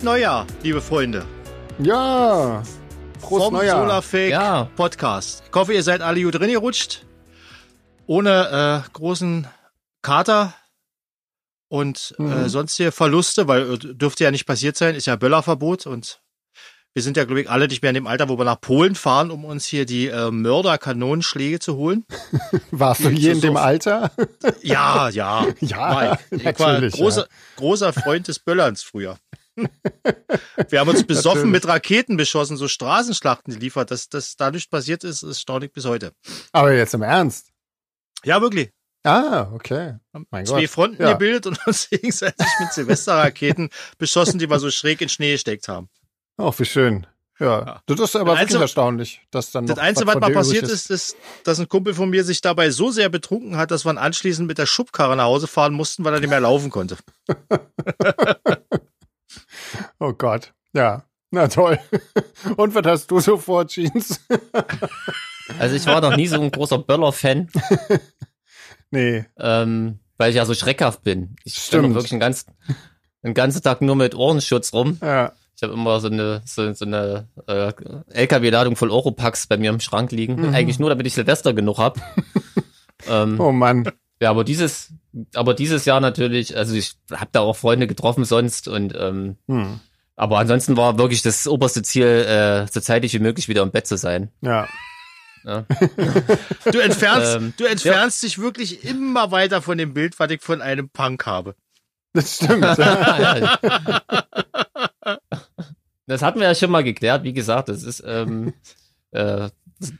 Prosit Neujahr, liebe Freunde. Ja. Prost Vom Neujahr. Solarfake ja. Podcast. Ich hoffe, ihr seid alle gut drin gerutscht. Ohne äh, großen Kater und äh, mhm. äh, sonstige Verluste, weil äh, dürfte ja nicht passiert sein, ist ja Böllerverbot und wir sind ja, glaube ich, alle nicht mehr in dem Alter, wo wir nach Polen fahren, um uns hier die äh, Mörderkanonenschläge zu holen. Warst du hier in dem Alter? Ja, ja. ja, ich natürlich, war großer, ja. großer Freund des Böllerns früher. Wir haben uns besoffen mit Raketen beschossen, so Straßenschlachten geliefert. Dass das da nicht passiert ist, ist staunig bis heute. Aber jetzt im Ernst? Ja, wirklich. Ah, okay. Mein Zwei Gott. Fronten ja. gebildet und uns gegenseitig mit Silvesterraketen beschossen, die wir so schräg in Schnee gesteckt haben. Ach, wie schön. Ja, ja. das ist aber wirklich erstaunlich, dass dann Das Einzige, was, was mal passiert ist, ist, dass ein Kumpel von mir sich dabei so sehr betrunken hat, dass wir anschließend mit der Schubkarre nach Hause fahren mussten, weil er nicht mehr laufen konnte. Oh Gott. Ja, na toll. Und was hast du so vor, Jeans? also ich war noch nie so ein großer Böller-Fan. nee. Ähm, weil ich ja so schreckhaft bin. Ich stelle wirklich einen ganzen, einen ganzen Tag nur mit Ohrenschutz rum. Ja. Ich habe immer so eine, so, so eine äh, LKW-Ladung voll Europacks bei mir im Schrank liegen. Mhm. Eigentlich nur, damit ich Silvester genug hab. ähm, oh Mann. Ja, aber dieses, aber dieses Jahr natürlich, also ich habe da auch Freunde getroffen sonst und ähm, mhm. Aber ansonsten war wirklich das oberste Ziel, äh, so zeitig wie möglich wieder im Bett zu sein. Ja. ja. du entfernst, ähm, du entfernst ja. dich wirklich immer weiter von dem Bild, was ich von einem Punk habe. Das stimmt. Das hatten wir ja schon mal geklärt. Wie gesagt, das ist ähm, äh,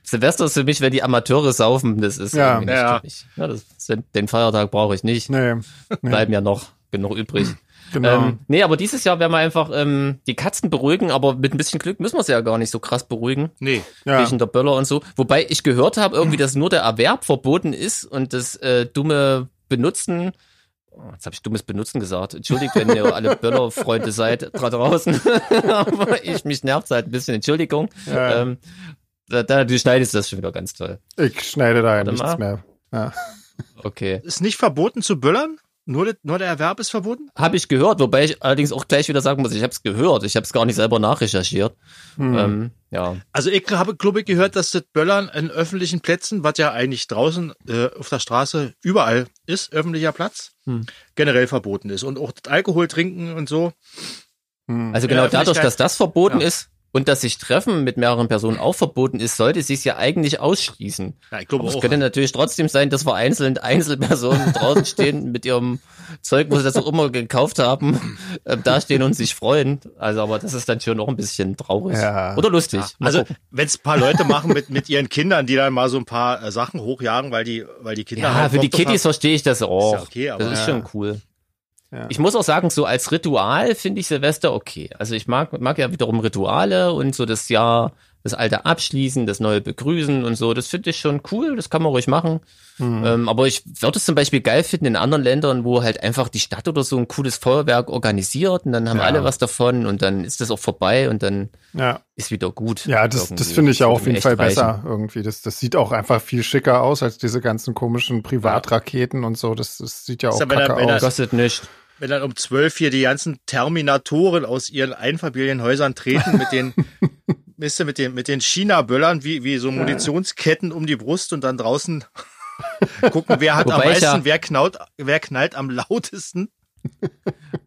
Silvester ist für mich, wenn die Amateure saufen, das ist ja, nicht ja. ja das, den Feiertag brauche ich nicht. Nee, nee. Bleiben ja noch genug übrig. Genau. Ähm, nee, aber dieses Jahr werden wir einfach ähm, die Katzen beruhigen, aber mit ein bisschen Glück müssen wir sie ja gar nicht so krass beruhigen. Nee. Ja. Wegen der Böller und so. Wobei ich gehört habe, irgendwie, dass nur der Erwerb verboten ist und das äh, dumme Benutzen Oh, jetzt habe ich dummes Benutzen gesagt. Entschuldigt, wenn ihr alle Böller-Freunde seid da draußen. Aber ich mich nervt halt ein bisschen. Entschuldigung. Ja. Ähm, da, da, du schneidest das schon wieder ganz toll. Ich schneide da ja nichts mehr. Ja. Okay. Ist nicht verboten zu böllern? Nur, nur der Erwerb ist verboten? Habe ich gehört, wobei ich allerdings auch gleich wieder sagen muss, ich habe es gehört. Ich habe es gar nicht selber nachrecherchiert. Hm. Ähm, ja. Also ich habe, glaube ich, gehört, dass das Böllern in öffentlichen Plätzen, was ja eigentlich draußen äh, auf der Straße überall ist, öffentlicher Platz, hm. generell verboten ist. Und auch Alkohol trinken und so. Hm. Also genau dadurch, dass das verboten ja. ist, und dass sich Treffen mit mehreren Personen auch verboten ist, sollte sich ja eigentlich ausschließen. Ja, ich glaube Aber es könnte natürlich trotzdem sein, dass vereinzelt Einzelpersonen draußen stehen mit ihrem Zeug, wo sie das auch immer gekauft haben, äh, da stehen und sich freuen. Also, aber das ist dann schon noch ein bisschen traurig. Ja. Oder lustig. Ja. Also, wenn es paar Leute machen mit, mit ihren Kindern, die dann mal so ein paar äh, Sachen hochjagen, weil die, weil die Kinder. Ja, halt für die Kiddies verstehe ich das auch. Ist ja okay, aber, das ist schon cool. Ja. Ich muss auch sagen, so als Ritual finde ich Silvester okay. Also ich mag, mag ja wiederum Rituale und so das Jahr, das alte abschließen, das neue begrüßen und so. Das finde ich schon cool, das kann man ruhig machen. Mhm. Ähm, aber ich würde es zum Beispiel geil finden in anderen Ländern, wo halt einfach die Stadt oder so ein cooles Feuerwerk organisiert und dann haben ja. alle was davon und dann ist das auch vorbei und dann ja. ist wieder gut. Ja, das, das finde ich ja auf jeden Fall reichen. besser irgendwie. Das, das sieht auch einfach viel schicker aus als diese ganzen komischen Privatraketen und so. Das, das sieht ja auch kacke aus. Kostet nicht wenn dann um zwölf hier die ganzen Terminatoren aus ihren Einfamilienhäusern treten mit den, wisst ihr, mit den, mit den China-Böllern wie, wie so Munitionsketten um die Brust und dann draußen gucken, wer hat Wobei am meisten, ja, wer knallt, wer knallt am lautesten.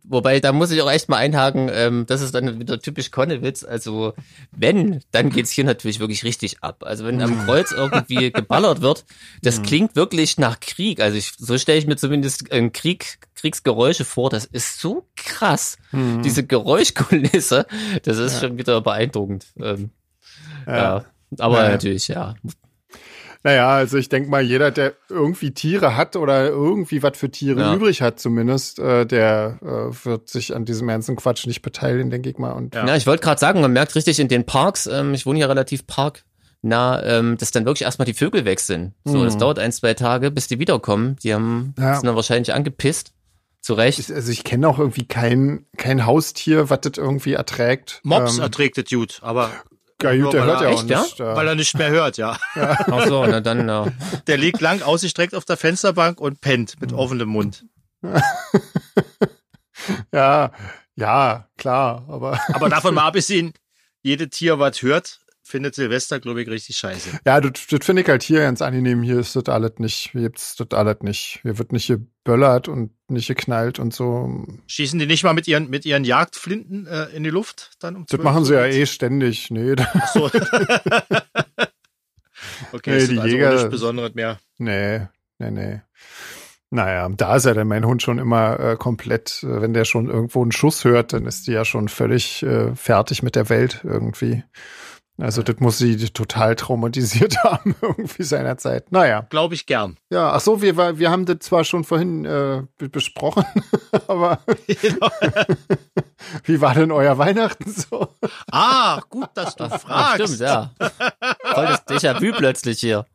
Wobei, da muss ich auch echt mal einhaken, ähm, das ist dann wieder typisch Konnewitz. Also, wenn, dann geht's hier natürlich wirklich richtig ab. Also, wenn am Kreuz irgendwie geballert wird, das mhm. klingt wirklich nach Krieg. Also, ich, so stelle ich mir zumindest äh, Krieg, Kriegsgeräusche vor. Das ist so krass. Mhm. Diese Geräuschkulisse, das ist ja. schon wieder beeindruckend. Ähm, ja. ja. Aber ja, natürlich, ja, naja, also ich denke mal, jeder, der irgendwie Tiere hat oder irgendwie was für Tiere ja. übrig hat, zumindest, äh, der äh, wird sich an diesem ganzen Quatsch nicht beteiligen, denke ich mal. Und ja, ja ich wollte gerade sagen, man merkt richtig in den Parks, ähm, ich wohne hier relativ parknah, ähm, dass dann wirklich erstmal die Vögel weg sind. So, mhm. das dauert ein, zwei Tage, bis die wiederkommen. Die haben, ja. sind dann wahrscheinlich angepisst. Zu Recht. Also ich kenne auch irgendwie kein, kein Haustier, was das irgendwie erträgt. Mops ähm, erträgt das gut, aber ja, gut, der hört ja auch nicht. Ja? Weil er nicht mehr hört, ja. ja. Ach so, na dann, ja. Der liegt lang ausgestreckt auf der Fensterbank und pennt mit offenem Mund. ja, Ja, klar, aber. Aber davon mal abgesehen, jede Tier, was hört, findet Silvester, glaube ich, richtig scheiße. Ja, das, das finde ich halt hier ganz angenehm. Hier ist das alles nicht. Hier gibt's das alles nicht. Hier wird nicht geböllert und nicht geknallt und so. Schießen die nicht mal mit ihren, mit ihren Jagdflinten äh, in die Luft dann um Das machen sie ja eh ständig. Nee. Ach so. okay, nee, die also Jäger, nichts Besonderes mehr. Nee, nee, nee. Naja, da ist ja dann mein Hund schon immer äh, komplett, äh, wenn der schon irgendwo einen Schuss hört, dann ist die ja schon völlig äh, fertig mit der Welt irgendwie. Also das muss sie total traumatisiert haben irgendwie seinerzeit. Naja. Glaube ich gern. Ja, ach so, wir, wir haben das zwar schon vorhin äh, besprochen, aber wie war denn euer Weihnachten so? Ah, gut, dass du fragst. Stimmt, ja. Voll das Déjà-vu plötzlich hier.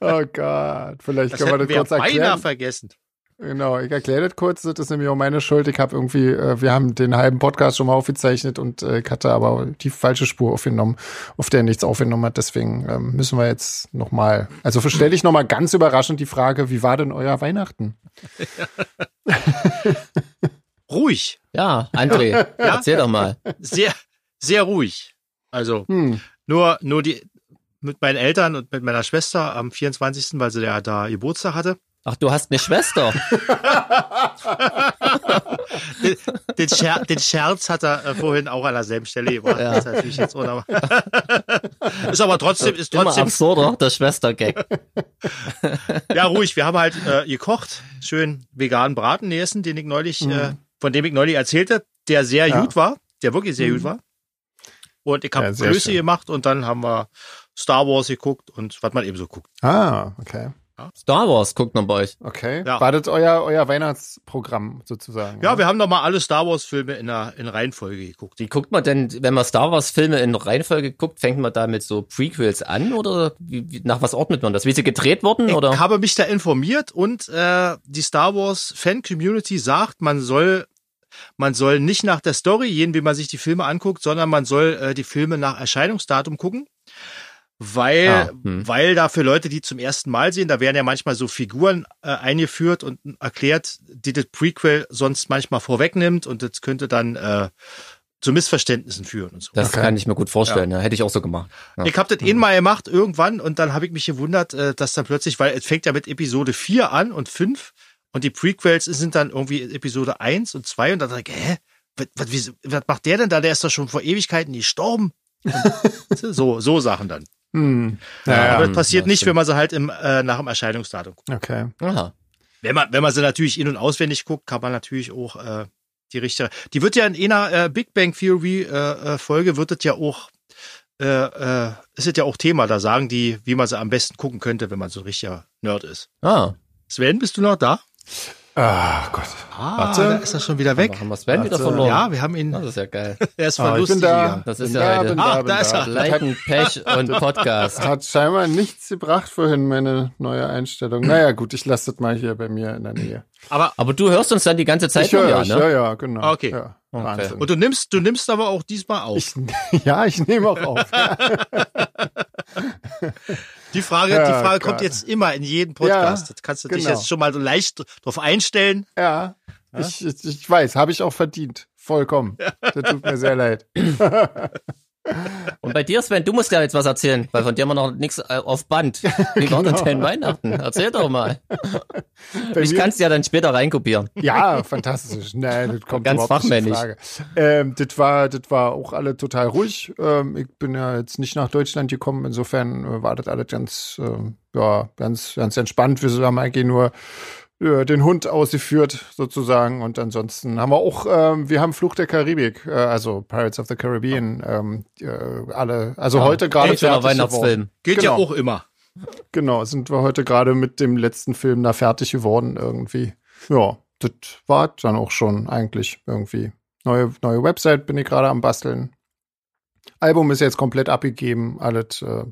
Oh Gott, vielleicht das können wir das kurz erklären. beinahe vergessen. Genau, ich erkläre das kurz, das ist nämlich auch meine Schuld. Ich habe irgendwie, äh, wir haben den halben Podcast schon mal aufgezeichnet und äh, ich hatte aber die falsche Spur aufgenommen, auf der nichts aufgenommen hat. Deswegen ähm, müssen wir jetzt nochmal, also stelle ich nochmal ganz überraschend die Frage, wie war denn euer Weihnachten? ruhig. Ja, André, ja? erzähl doch mal. Sehr, sehr ruhig. Also hm. nur, nur die mit meinen Eltern und mit meiner Schwester am 24., weil sie ja da Geburtstag hatte. Ach, du hast eine Schwester. den, den, Scher den, Scherz hat er äh, vorhin auch an derselben Stelle gemacht. Ja. ist natürlich jetzt ist aber trotzdem, ist trotzdem. Immer absurder, der Schwester-Gag. ja, ruhig. Wir haben halt äh, gekocht. Schön veganen Braten essen, den ich neulich, mhm. äh, von dem ich neulich erzählte, der sehr ja. gut war, der wirklich sehr mhm. gut war. Und ich habe ja, Größe gemacht und dann haben wir Star Wars geguckt und was man eben so guckt. Ah, okay. Star Wars guckt man bei euch. Okay. Ja. War das euer, euer Weihnachtsprogramm sozusagen? Ja, ja? wir haben doch mal alle Star Wars Filme in der in Reihenfolge geguckt. Wie guckt man denn, wenn man Star Wars Filme in Reihenfolge guckt, fängt man da mit so Prequels an oder wie, wie, nach was ordnet man das? Wie sie gedreht wurden ich oder? Ich habe mich da informiert und äh, die Star Wars Fan Community sagt, man soll man soll nicht nach der Story gehen, wie man sich die Filme anguckt, sondern man soll äh, die Filme nach Erscheinungsdatum gucken weil, ah, hm. weil da für Leute, die zum ersten Mal sehen, da werden ja manchmal so Figuren äh, eingeführt und erklärt, die das Prequel sonst manchmal vorwegnimmt und das könnte dann äh, zu Missverständnissen führen und so. Das okay. kann ich mir gut vorstellen, ja. ja. hätte ich auch so gemacht. Ja. Ich habe das mhm. mal gemacht irgendwann und dann habe ich mich gewundert, äh, dass dann plötzlich, weil es fängt ja mit Episode 4 an und 5 und die Prequels sind dann irgendwie Episode 1 und 2 und dann dachte ich, hä, was, was, was macht der denn da? Der ist doch schon vor Ewigkeiten gestorben. so, so Sachen dann. Hm. Ja, ja, aber das passiert nicht, wenn man sie halt im, äh, nach dem Erscheinungsdatum guckt. Okay. Aha. Wenn man, wenn man sie natürlich in- und auswendig guckt, kann man natürlich auch äh, die richtige. Die wird ja in einer äh, Big Bang Theory äh, äh, Folge wird das ja auch äh, äh, ist es ja auch Thema. Da sagen die, wie man sie am besten gucken könnte, wenn man so ein richtiger Nerd ist. Ah. Sven, bist du noch da? Ah, Gott. Ah, Warte. da ist er schon wieder weg. Haben wir Sven wieder verloren? Ja, wir haben ihn. Das ist ja geil. er ist verlustig. Ah, da. Das ist ja heute. Ah, da ist er. Leiten, Pech und Podcast. Hat scheinbar nichts gebracht vorhin, meine neue Einstellung. Naja, gut, ich lasse das mal hier bei mir in der Nähe. Aber, aber du hörst uns dann die ganze Zeit ich höre ja, ne? Ja, ja, genau. Okay. Ja, okay. Und du nimmst, du nimmst aber auch diesmal auf. Ich, ja, ich nehme auch auf. Die Frage, ja, die Frage kommt jetzt immer in jedem Podcast. Ja, das kannst du genau. dich jetzt schon mal so leicht drauf einstellen. Ja, ja? Ich, ich weiß, habe ich auch verdient. Vollkommen. Das tut mir sehr leid. Und bei dir, Sven, du musst ja jetzt was erzählen, weil von dir haben wir noch nichts äh, auf Band. Wie genau. war denn dein Weihnachten? Erzähl doch mal. Bei ich kann es ja dann später reinkopieren. Ja, fantastisch. Nein, das kommt ganz fachmännisch. Frage. Ähm, das war, das war auch alle total ruhig. Ähm, ich bin ja jetzt nicht nach Deutschland gekommen. Insofern äh, war das alles ganz, äh, ja, ganz, ganz entspannt. Wir haben eigentlich nur ja, den Hund ausgeführt sozusagen und ansonsten haben wir auch, ähm, wir haben Fluch der Karibik, äh, also Pirates of the Caribbean, ähm, äh, alle, also ja, heute gerade fertig Weihnachtsfilm. Geht genau. ja auch immer. Genau, sind wir heute gerade mit dem letzten Film da fertig geworden irgendwie. Ja, das war dann auch schon eigentlich irgendwie. Neue, neue Website bin ich gerade am basteln. Album ist jetzt komplett abgegeben, alles, äh,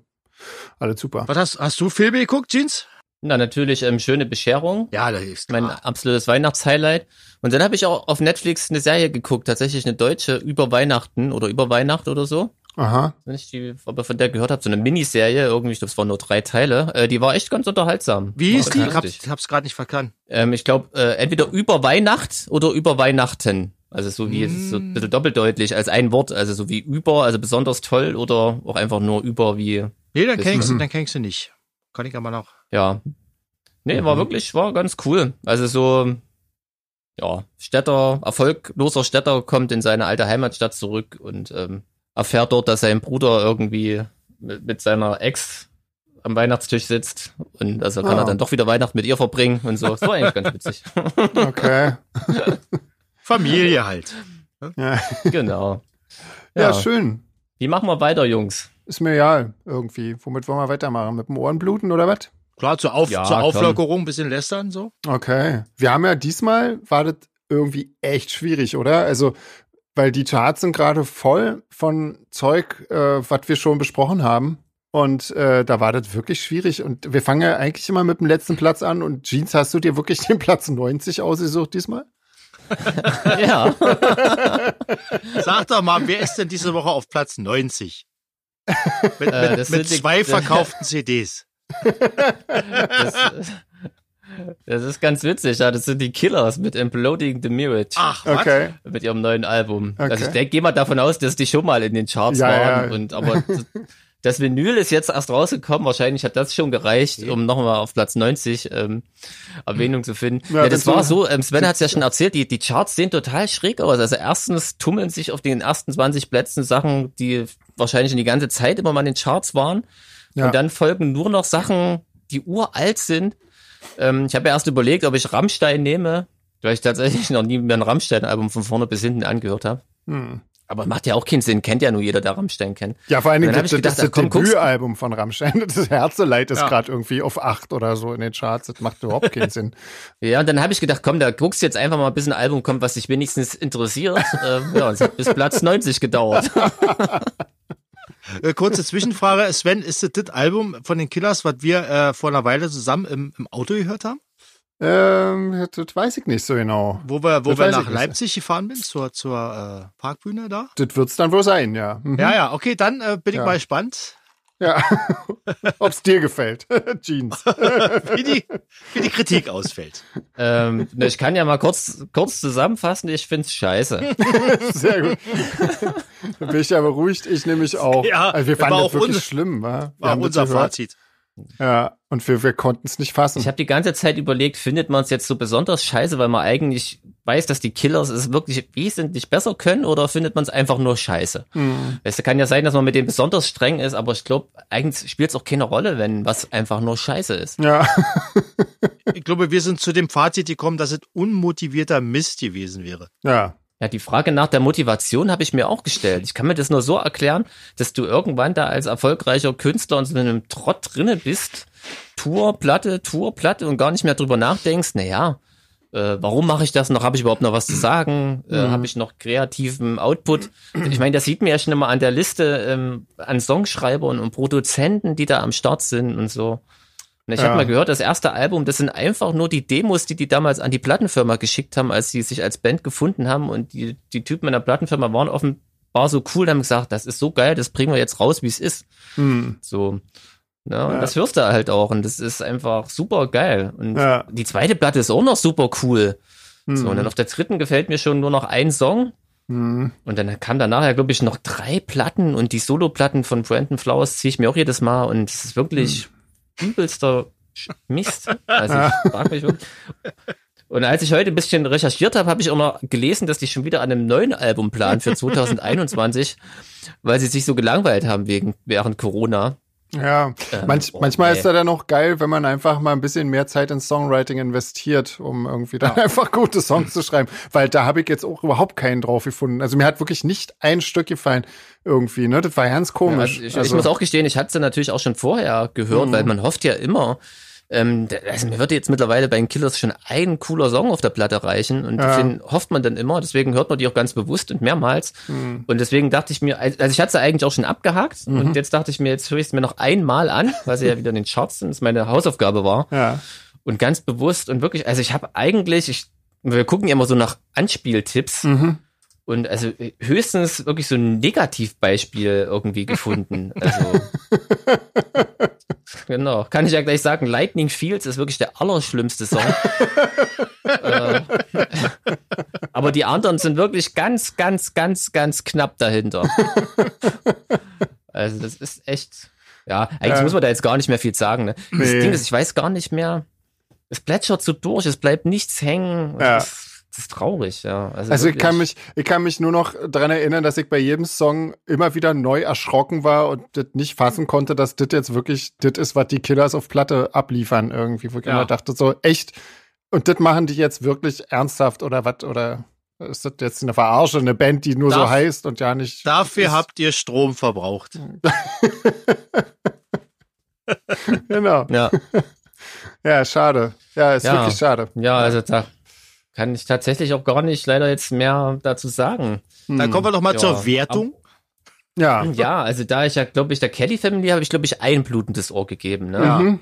alles super. Was hast, hast du Filme geguckt, Jeans? Na, natürlich ähm, schöne Bescherung. Ja, das ist klar. Mein absolutes Weihnachtshighlight. Und dann habe ich auch auf Netflix eine Serie geguckt, tatsächlich eine deutsche über Weihnachten oder über Weihnacht oder so. Aha. Wenn ich die, ihr von der gehört habt, so eine Miniserie, irgendwie, ich glaube, es waren nur drei Teile. Äh, die war echt ganz unterhaltsam. Wie ist die? Ich, hab, ich hab's gerade nicht verkannt. Ähm, ich glaube, äh, entweder über Weihnacht oder über Weihnachten. Also so wie mm. so ein bisschen doppeldeutig als ein Wort, also so wie über, also besonders toll oder auch einfach nur über wie. Nee, dann kennst du, dann kennst du nicht. Kann ich aber noch. Ja. Nee, mhm. war wirklich, war ganz cool. Also so, ja, Städter, erfolgloser Städter kommt in seine alte Heimatstadt zurück und ähm, erfährt dort, dass sein Bruder irgendwie mit, mit seiner Ex am Weihnachtstisch sitzt und also kann oh. er dann doch wieder Weihnachten mit ihr verbringen und so. Das war eigentlich ganz witzig. Okay. Familie halt. Ja. Genau. Ja. ja, schön. Wie machen wir weiter, Jungs? Ist mir egal, irgendwie. Womit wollen wir weitermachen? Mit dem Ohrenbluten oder was? Klar, zur, Auf ja, zur Auflockerung ein bisschen lästern so. Okay. Wir haben ja diesmal, war das irgendwie echt schwierig, oder? Also, weil die Charts sind gerade voll von Zeug, äh, was wir schon besprochen haben. Und äh, da war das wirklich schwierig. Und wir fangen ja eigentlich immer mit dem letzten Platz an. Und Jeans, hast du dir wirklich den Platz 90 ausgesucht diesmal? ja. Sag doch mal, wer ist denn diese Woche auf Platz 90? Mit, äh, mit, mit zwei die, verkauften CDs. Das, das, ist ganz witzig, ja. Das sind die Killers mit Imploding the Mirage. Ach, okay. Mit ihrem neuen Album. Okay. Also ich denke, geh mal davon aus, dass die schon mal in den Charts ja, waren. Ja. Und aber das Vinyl ist jetzt erst rausgekommen. Wahrscheinlich hat das schon gereicht, um nochmal auf Platz 90 ähm, Erwähnung zu finden. Ja, ja das war so, ähm, Sven hat es ja schon erzählt, die, die Charts sehen total schräg aus. Also erstens tummeln sich auf den ersten 20 Plätzen Sachen, die wahrscheinlich in die ganze Zeit immer mal in den Charts waren. Ja. Und dann folgen nur noch Sachen, die uralt sind. Ähm, ich habe ja erst überlegt, ob ich Rammstein nehme, weil ich tatsächlich noch nie mehr ein Rammstein-Album von vorne bis hinten angehört habe. Hm. Aber macht ja auch keinen Sinn, kennt ja nur jeder, der Rammstein kennt. Ja, vor allen Dingen, das, gedacht, das, das Debütalbum von Rammstein, das Herzeleid ist ja. gerade irgendwie auf acht oder so in den Charts, das macht überhaupt keinen Sinn. Ja, und dann habe ich gedacht, komm, da guckst du jetzt einfach mal, bis ein Album kommt, was dich wenigstens interessiert. ähm, ja, es hat bis Platz 90 gedauert. Äh, kurze Zwischenfrage, Sven, ist das das Album von den Killers, was wir äh, vor einer Weile zusammen im, im Auto gehört haben? Ähm, das weiß ich nicht so genau. Wo wir, wo das wir nach Leipzig gefahren sind, zur, zur äh, Parkbühne da? Das wird's dann wohl sein, ja. Mhm. Ja, ja, okay, dann äh, bin ich ja. mal gespannt. Ja, ob's dir gefällt, Jeans. wie, die, wie die Kritik ausfällt. Ähm, ich kann ja mal kurz, kurz zusammenfassen, ich find's scheiße. Sehr gut. Bin ich ja beruhigt, ich nämlich auch. Ja, also wir fanden das wirklich schlimm, wa? Wir war unser Fazit. Ja, und wir, wir konnten es nicht fassen. Ich habe die ganze Zeit überlegt, findet man es jetzt so besonders scheiße, weil man eigentlich weiß, dass die Killers es wirklich wesentlich besser können oder findet man es einfach nur scheiße? Mhm. Es kann ja sein, dass man mit dem besonders streng ist, aber ich glaube, eigentlich spielt es auch keine Rolle, wenn was einfach nur scheiße ist. Ja. ich glaube, wir sind zu dem Fazit gekommen, dass es unmotivierter Mist gewesen wäre. Ja. Ja, die Frage nach der Motivation habe ich mir auch gestellt. Ich kann mir das nur so erklären, dass du irgendwann da als erfolgreicher Künstler in so einem Trott drinne bist, Tour, Platte, Tour, Platte und gar nicht mehr drüber nachdenkst, naja, äh, warum mache ich das noch? Habe ich überhaupt noch was zu sagen? Äh, mhm. Habe ich noch kreativen Output? Ich meine, das sieht man ja schon immer an der Liste ähm, an Songschreibern und Produzenten, die da am Start sind und so. Und ich ja. habe mal gehört, das erste Album, das sind einfach nur die Demos, die die damals an die Plattenfirma geschickt haben, als sie sich als Band gefunden haben. Und die, die Typen in der Plattenfirma waren offenbar so cool, haben gesagt, das ist so geil, das bringen wir jetzt raus, wie es ist. Mhm. So. Ja, und ja. das hörst du halt auch. Und das ist einfach super geil. Und ja. die zweite Platte ist auch noch super cool. Mhm. So, und dann auf der dritten gefällt mir schon nur noch ein Song. Mhm. Und dann kam danach ja, glaube ich, noch drei Platten und die Solo-Platten von Brandon Flowers ziehe ich mir auch jedes Mal und es ist wirklich, mhm übelster Mist. Also ich frage mich wirklich. Und als ich heute ein bisschen recherchiert habe, habe ich auch noch gelesen, dass die schon wieder an einem neuen Album planen für 2021, weil sie sich so gelangweilt haben wegen während Corona. Ja, ähm, manch, oh, manchmal ey. ist das dann auch geil, wenn man einfach mal ein bisschen mehr Zeit in Songwriting investiert, um irgendwie dann ja. einfach gute Songs zu schreiben. Weil da habe ich jetzt auch überhaupt keinen drauf gefunden. Also mir hat wirklich nicht ein Stück gefallen irgendwie, ne? Das war ganz komisch. Ja, ich, also, ich, muss auch gestehen, ich hatte sie natürlich auch schon vorher gehört, mhm. weil man hofft ja immer, ähm, also mir würde jetzt mittlerweile bei den Killers schon ein cooler Song auf der Platte reichen und ja. den hofft man dann immer, deswegen hört man die auch ganz bewusst und mehrmals. Mhm. Und deswegen dachte ich mir, also ich hatte sie eigentlich auch schon abgehakt mhm. und jetzt dachte ich mir, jetzt höre ich es mir noch einmal an, weil sie ja wieder in den Charts sind, das meine Hausaufgabe war. Ja. Und ganz bewusst und wirklich, also ich habe eigentlich, ich, wir gucken ja immer so nach Anspieltipps. Mhm. Und also höchstens wirklich so ein Negativbeispiel irgendwie gefunden. Also Genau. Kann ich ja gleich sagen, Lightning Fields ist wirklich der allerschlimmste Song. äh, aber die anderen sind wirklich ganz, ganz, ganz, ganz knapp dahinter. also das ist echt, ja, eigentlich ja. muss man da jetzt gar nicht mehr viel sagen. Ne? Das nee. Ding ist, ich weiß gar nicht mehr, es plätschert so durch, es bleibt nichts hängen. Ja. Das, das ist traurig, ja. Also, also ich kann mich, ich kann mich nur noch daran erinnern, dass ich bei jedem Song immer wieder neu erschrocken war und das nicht fassen konnte, dass das jetzt wirklich das ist, was die Killers auf Platte abliefern irgendwie. Wo ich ja. immer dachte, so echt, und das machen die jetzt wirklich ernsthaft oder was, oder ist das jetzt eine Verarsche, eine Band, die nur Darf, so heißt und ja nicht. Dafür ist. habt ihr Strom verbraucht. genau. Ja. Ja, schade. Ja, ist ja. wirklich schade. Ja, also da kann ich tatsächlich auch gar nicht leider jetzt mehr dazu sagen. Dann kommen wir doch mal ja. zur Wertung. Ja. Ja, also da ich ja, glaube ich, der Kelly Family habe ich, glaube ich, ein blutendes Ohr gegeben. Ne? Ja. Mhm.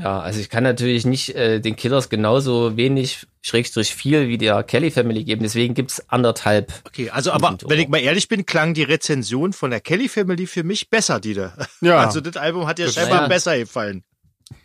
Ja, also ich kann natürlich nicht äh, den Killers genauso wenig, schrägstrich viel wie der Kelly Family geben. Deswegen gibt's anderthalb. Okay, also aber wenn ich mal ehrlich bin, klang die Rezension von der Kelly Family für mich besser, Dieter. Ja. Also das Album hat dir scheinbar ja. besser gefallen.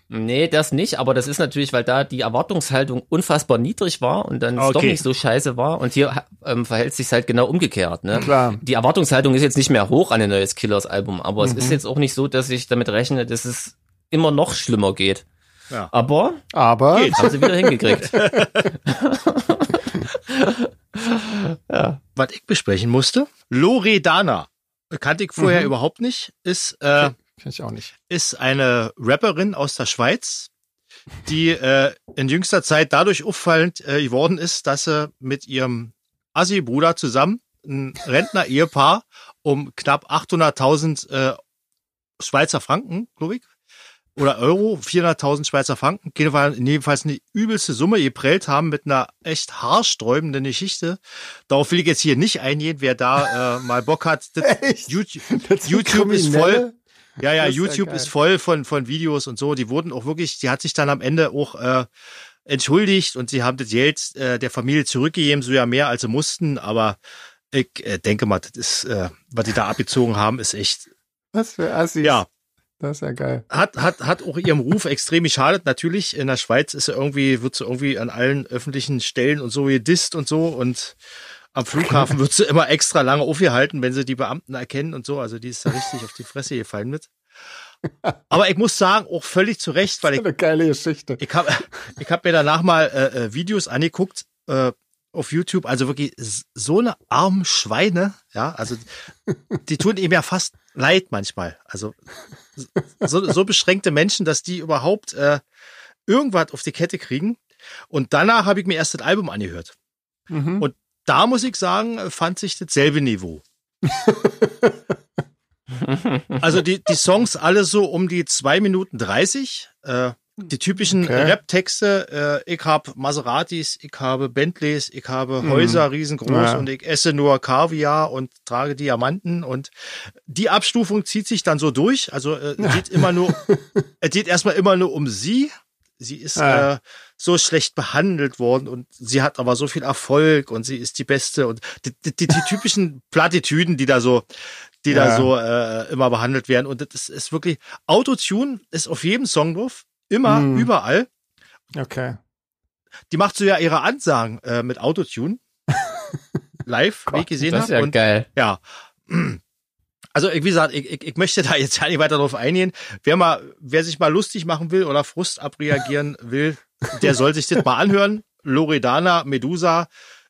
Nee, das nicht, aber das ist natürlich, weil da die Erwartungshaltung unfassbar niedrig war und dann okay. es doch nicht so scheiße war. Und hier ähm, verhält sich halt genau umgekehrt. Ne? Klar. Die Erwartungshaltung ist jetzt nicht mehr hoch an ein neues Killers-Album, aber mhm. es ist mhm. jetzt auch nicht so, dass ich damit rechne, dass es immer noch schlimmer geht. Ja. Aber, aber geht. haben sie wieder hingekriegt. ja. Was ich besprechen musste, Loredana, kannte ich vorher mhm. überhaupt nicht, ist äh, Kenn ich auch nicht. Ist eine Rapperin aus der Schweiz, die äh, in jüngster Zeit dadurch auffallend äh, geworden ist, dass sie mit ihrem Assi-Bruder zusammen, ein Rentner-Ehepaar, um knapp 800.000 äh, Schweizer Franken, glaube ich, oder Euro, 400.000 Schweizer Franken, jedenfalls eine übelste Summe geprellt haben mit einer echt haarsträubenden Geschichte. Darauf will ich jetzt hier nicht eingehen, wer da äh, mal Bock hat. YouTube, YouTube ist voll. Ja, ja, YouTube ja ist voll von, von Videos und so. Die wurden auch wirklich, die hat sich dann am Ende auch äh, entschuldigt und sie haben das Geld äh, der Familie zurückgegeben, so ja mehr als sie mussten, aber ich äh, denke mal, das ist, äh, was die da abgezogen haben, ist echt. Was für Assis. Ja. Das ist ja geil. Hat, hat, hat auch ihrem Ruf extrem geschadet. Natürlich, in der Schweiz ist sie irgendwie, wird sie irgendwie an allen öffentlichen Stellen und so gedisst und so und am Flughafen wird sie immer extra lange aufgehalten, wenn sie die Beamten erkennen und so. Also die ist da richtig auf die Fresse gefallen mit. Aber ich muss sagen, auch völlig zu Recht, weil ich. Eine geile Geschichte. Ich habe ich hab mir danach mal äh, äh, Videos angeguckt äh, auf YouTube. Also wirklich so eine armen Schweine. Ja, also die tun ihm ja fast leid manchmal. Also so, so beschränkte Menschen, dass die überhaupt äh, irgendwas auf die Kette kriegen. Und danach habe ich mir erst das Album angehört. Mhm. Und da muss ich sagen, fand sich dasselbe Niveau. also die, die Songs alle so um die zwei Minuten dreißig. Äh, die typischen okay. Rap-Texte, äh, ich habe Maseratis, ich habe Bentleys, ich habe mhm. Häuser riesengroß ja. und ich esse nur Kaviar und trage Diamanten und die Abstufung zieht sich dann so durch. Also äh, es geht immer nur, es geht erstmal immer nur um sie. Sie ist ja. äh, so schlecht behandelt worden und sie hat aber so viel Erfolg und sie ist die Beste und die, die, die, die typischen Plattitüden, die da so, die ja. da so äh, immer behandelt werden. Und das ist wirklich, Autotune ist auf jedem Song drauf, immer, hm. überall. Okay. Die macht so ja ihre Ansagen äh, mit Autotune. Live, wie ich gesehen habe. Das ist ja und, geil. Ja. Also, wie gesagt, ich, ich, ich möchte da jetzt ja nicht weiter drauf eingehen. Wer mal, wer sich mal lustig machen will oder Frust abreagieren will, der soll sich das mal anhören. Loredana Medusa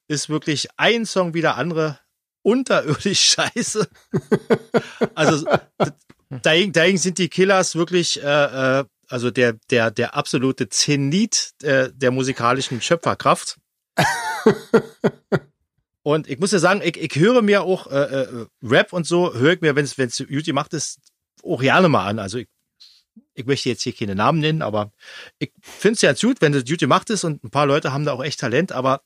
ist wirklich ein Song wie der andere unterirdisch scheiße. Also dahin sind die Killers wirklich äh, äh, also der der der absolute Zenit äh, der musikalischen Schöpferkraft. Und ich muss ja sagen, ich, ich höre mir auch äh, äh, Rap und so, höre ich mir, wenn es YouTube macht, ist auch gerne mal an. Also ich, ich möchte jetzt hier keine Namen nennen, aber ich finde es ja gut, wenn das YouTube macht ist und ein paar Leute haben da auch echt Talent, aber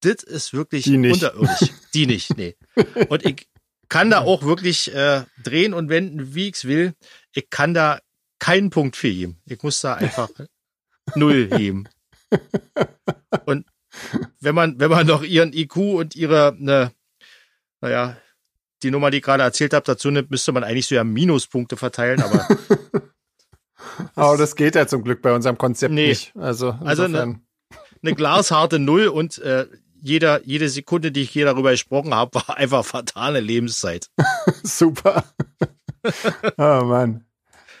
das ist wirklich Die unterirdisch. Die nicht, nee. Und ich kann da auch wirklich äh, drehen und wenden, wie ich's will. Ich kann da keinen Punkt für ihm. Ich muss da einfach null heben. Und wenn man, wenn man noch ihren IQ und ihre, ne, naja, die Nummer, die ich gerade erzählt habe, dazu nimmt, müsste man eigentlich so ja Minuspunkte verteilen, aber Aber das geht ja zum Glück bei unserem Konzept nee. nicht. Also, also eine, eine glasharte Null und äh, jeder, jede Sekunde, die ich hier darüber gesprochen habe, war einfach fatale Lebenszeit. Super. oh Mann.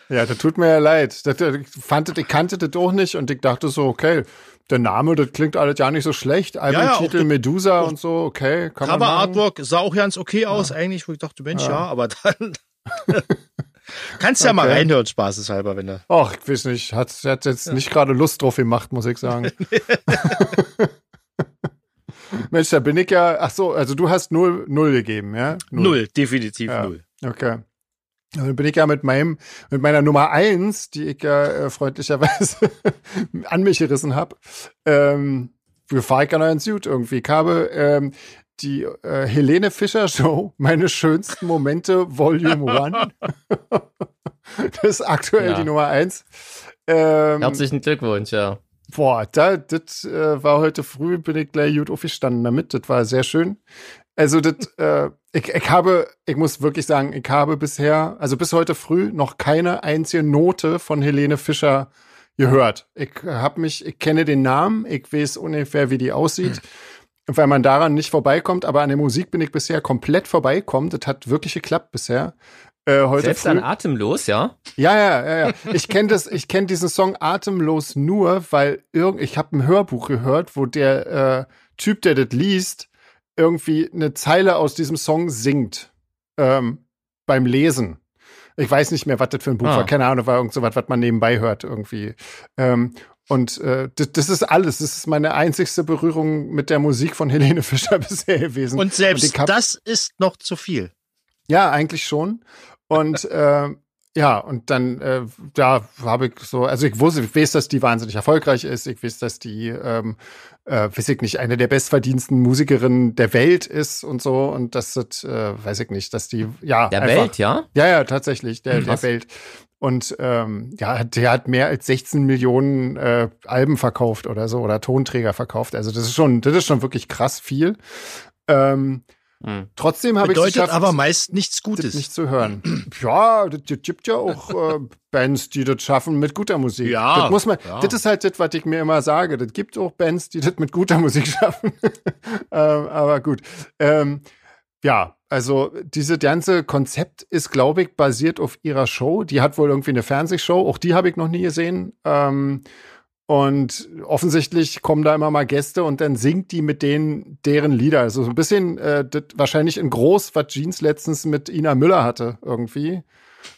Ja, das tut mir ja leid. Das, ich, fand, ich kannte das auch nicht und ich dachte so, okay, der Name, das klingt alles ja nicht so schlecht. Albumtitel ja, ja, Medusa und so, okay. Kann Cover Artwork sah auch ganz okay aus, ja. eigentlich, wo ich dachte, Mensch, ja aber dann. Kannst ja okay. mal reinhören, spaßeshalber, wenn du. Ach, ich weiß nicht. Hat, hat jetzt nicht gerade Lust drauf gemacht, muss ich sagen. Mensch, da bin ich ja. Ach so, also du hast null, null gegeben, ja? Null, null definitiv null. Okay. Dann bin ich ja mit meinem, mit meiner Nummer eins, die ich ja äh, freundlicherweise an mich gerissen habe, ähm, fahre ich ja noch ins Süd irgendwie. Ich habe ähm, die äh, Helene Fischer Show, meine schönsten Momente, Volume One. das ist aktuell ja. die Nummer eins. Ähm, Herzlichen Glückwunsch, ja. Boah, da, das äh, war heute früh, bin ich gleich gut aufgestanden damit. Das war sehr schön. Also das, äh, ich, ich habe, ich muss wirklich sagen, ich habe bisher, also bis heute früh noch keine einzige Note von Helene Fischer gehört. Ich habe mich, ich kenne den Namen, ich weiß ungefähr, wie die aussieht. Weil man daran nicht vorbeikommt, aber an der Musik bin ich bisher komplett vorbeikommen. Das hat wirklich geklappt bisher. Äh, heute Selbst früh. an Atemlos, ja? Ja, ja, ja, ja. Ich kenne das, ich kenne diesen Song Atemlos nur, weil irgend, ich habe ein Hörbuch gehört, wo der äh, Typ, der das liest, irgendwie eine Zeile aus diesem Song singt ähm, beim Lesen. Ich weiß nicht mehr, was das für ein Buch ah. war. Keine Ahnung, war irgend so was, was man nebenbei hört irgendwie. Ähm, und äh, das, das, ist alles. Das ist meine einzigste Berührung mit der Musik von Helene Fischer bisher gewesen. Und selbst und das ist noch zu viel. Ja, eigentlich schon. Und äh, ja, und dann, äh, da habe ich so, also ich wusste, ich weiß, dass die wahnsinnig erfolgreich ist. Ich weiß, dass die, ähm, äh, weiß ich nicht, eine der bestverdiensten Musikerinnen der Welt ist und so. Und das, äh, weiß ich nicht, dass die, ja. Der einfach, Welt, ja? Ja, ja, tatsächlich, der, der Welt. Und ähm, ja, der hat mehr als 16 Millionen äh, Alben verkauft oder so oder Tonträger verkauft. Also das ist schon, das ist schon wirklich krass viel. Ähm, hm. Trotzdem habe ich es geschafft, aber meist nichts Gutes. nicht zu hören. ja, das, das gibt ja auch äh, Bands, die das schaffen mit guter Musik. Ja, das muss man. Ja. Das ist halt das, was ich mir immer sage. Das gibt auch Bands, die das mit guter Musik schaffen. ähm, aber gut. Ähm, ja, also diese ganze Konzept ist, glaube ich, basiert auf ihrer Show. Die hat wohl irgendwie eine Fernsehshow. Auch die habe ich noch nie gesehen. Ähm, und offensichtlich kommen da immer mal Gäste und dann singt die mit denen deren Lieder. Also so ein bisschen äh, wahrscheinlich in groß, was Jeans letztens mit Ina Müller hatte irgendwie.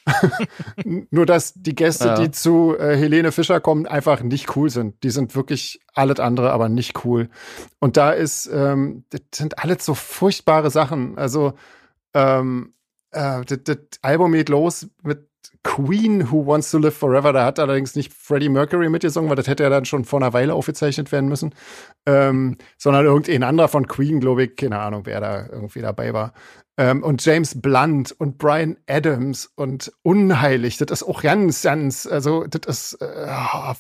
Nur dass die Gäste, ja. die zu äh, Helene Fischer kommen, einfach nicht cool sind. Die sind wirklich alles andere, aber nicht cool. Und da ist, ähm, das sind alles so furchtbare Sachen. Also ähm, äh, das, das Album geht los mit Queen Who Wants to Live Forever. Da hat allerdings nicht Freddie Mercury mitgesungen, weil das hätte ja dann schon vor einer Weile aufgezeichnet werden müssen. Ähm, sondern irgendein anderer von Queen, glaube ich. Keine Ahnung, wer da irgendwie dabei war. Ähm, und James Blunt und Brian Adams und Unheilig, das ist auch ganz, ganz, also das ist äh,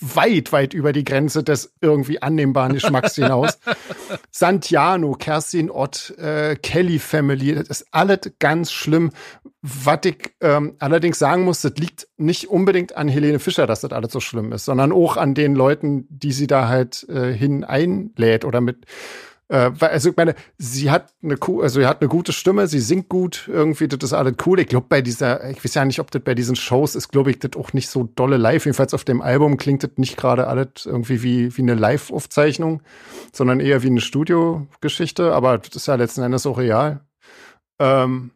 weit, weit über die Grenze des irgendwie annehmbaren Geschmacks hinaus. Santiano, Kerstin Ott, äh, Kelly Family, das ist alles ganz schlimm. Was ich ähm, allerdings sagen muss, das liegt nicht unbedingt an Helene Fischer, dass das alles so schlimm ist, sondern auch an den Leuten, die sie da halt äh, hin einlädt oder mit äh, also ich meine, sie hat eine also sie hat eine gute Stimme, sie singt gut, irgendwie, das ist alles cool. Ich glaube, bei dieser, ich weiß ja nicht, ob das bei diesen Shows ist, glaube ich, das auch nicht so dolle live. Jedenfalls auf dem Album klingt das nicht gerade alles irgendwie wie, wie eine Live-Aufzeichnung, sondern eher wie eine Studiogeschichte, aber das ist ja letzten Endes auch real. Ähm,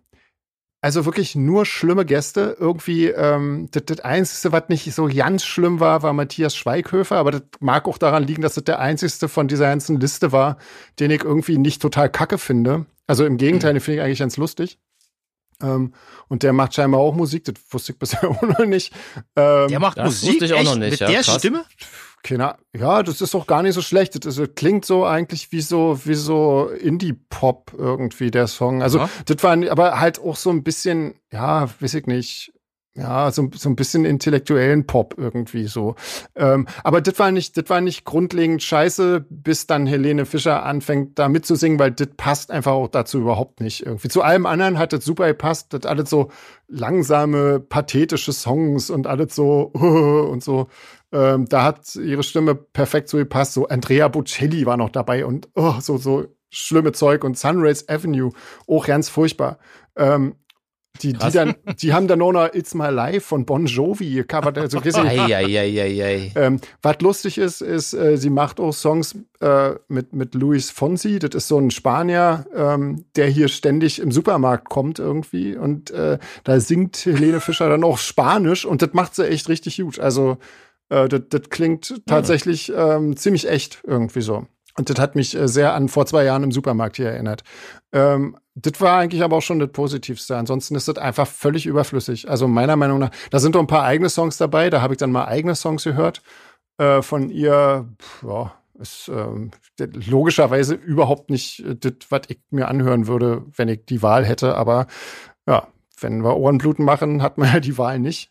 also wirklich nur schlimme Gäste. Irgendwie, ähm, das, das Einzige, was nicht so ganz schlimm war, war Matthias Schweighöfer, aber das mag auch daran liegen, dass das der einzigste von dieser ganzen Liste war, den ich irgendwie nicht total kacke finde. Also im Gegenteil, den finde ich eigentlich ganz lustig. Ähm, und der macht scheinbar auch Musik, das wusste ich bisher auch noch nicht. Ähm, der macht Musik ich auch noch nicht, mit ja, der krass. Stimme? Keine, ja, das ist auch gar nicht so schlecht. Das, klingt so eigentlich wie so, wie so Indie-Pop irgendwie, der Song. Also, ja. das war aber halt auch so ein bisschen, ja, weiß ich nicht, ja, so, so ein bisschen intellektuellen Pop irgendwie so. Ähm, aber das war nicht, das war nicht grundlegend scheiße, bis dann Helene Fischer anfängt, da mitzusingen, weil das passt einfach auch dazu überhaupt nicht irgendwie. Zu allem anderen hat das super gepasst, das alles so langsame, pathetische Songs und alles so und so. Ähm, da hat ihre Stimme perfekt so gepasst. So Andrea Bocelli war noch dabei und oh, so, so schlimme Zeug und Sunrise Avenue, auch ganz furchtbar. Ähm, die, die, dann, die haben dann auch noch It's My Life von Bon Jovi gecovert. Also, ähm, was lustig ist, ist, äh, sie macht auch Songs äh, mit, mit Luis Fonsi. Das ist so ein Spanier, ähm, der hier ständig im Supermarkt kommt irgendwie. Und äh, da singt Helene Fischer dann auch Spanisch und das macht sie echt richtig gut. Also, äh, das, das klingt tatsächlich ähm, ziemlich echt irgendwie so. Und das hat mich äh, sehr an vor zwei Jahren im Supermarkt hier erinnert. Ähm, das war eigentlich aber auch schon das Positivste. Ansonsten ist das einfach völlig überflüssig. Also meiner Meinung nach, da sind doch ein paar eigene Songs dabei. Da habe ich dann mal eigene Songs gehört äh, von ihr. Ja, ist ähm, logischerweise überhaupt nicht äh, das, was ich mir anhören würde, wenn ich die Wahl hätte. Aber ja, wenn wir Ohrenbluten machen, hat man ja die Wahl nicht.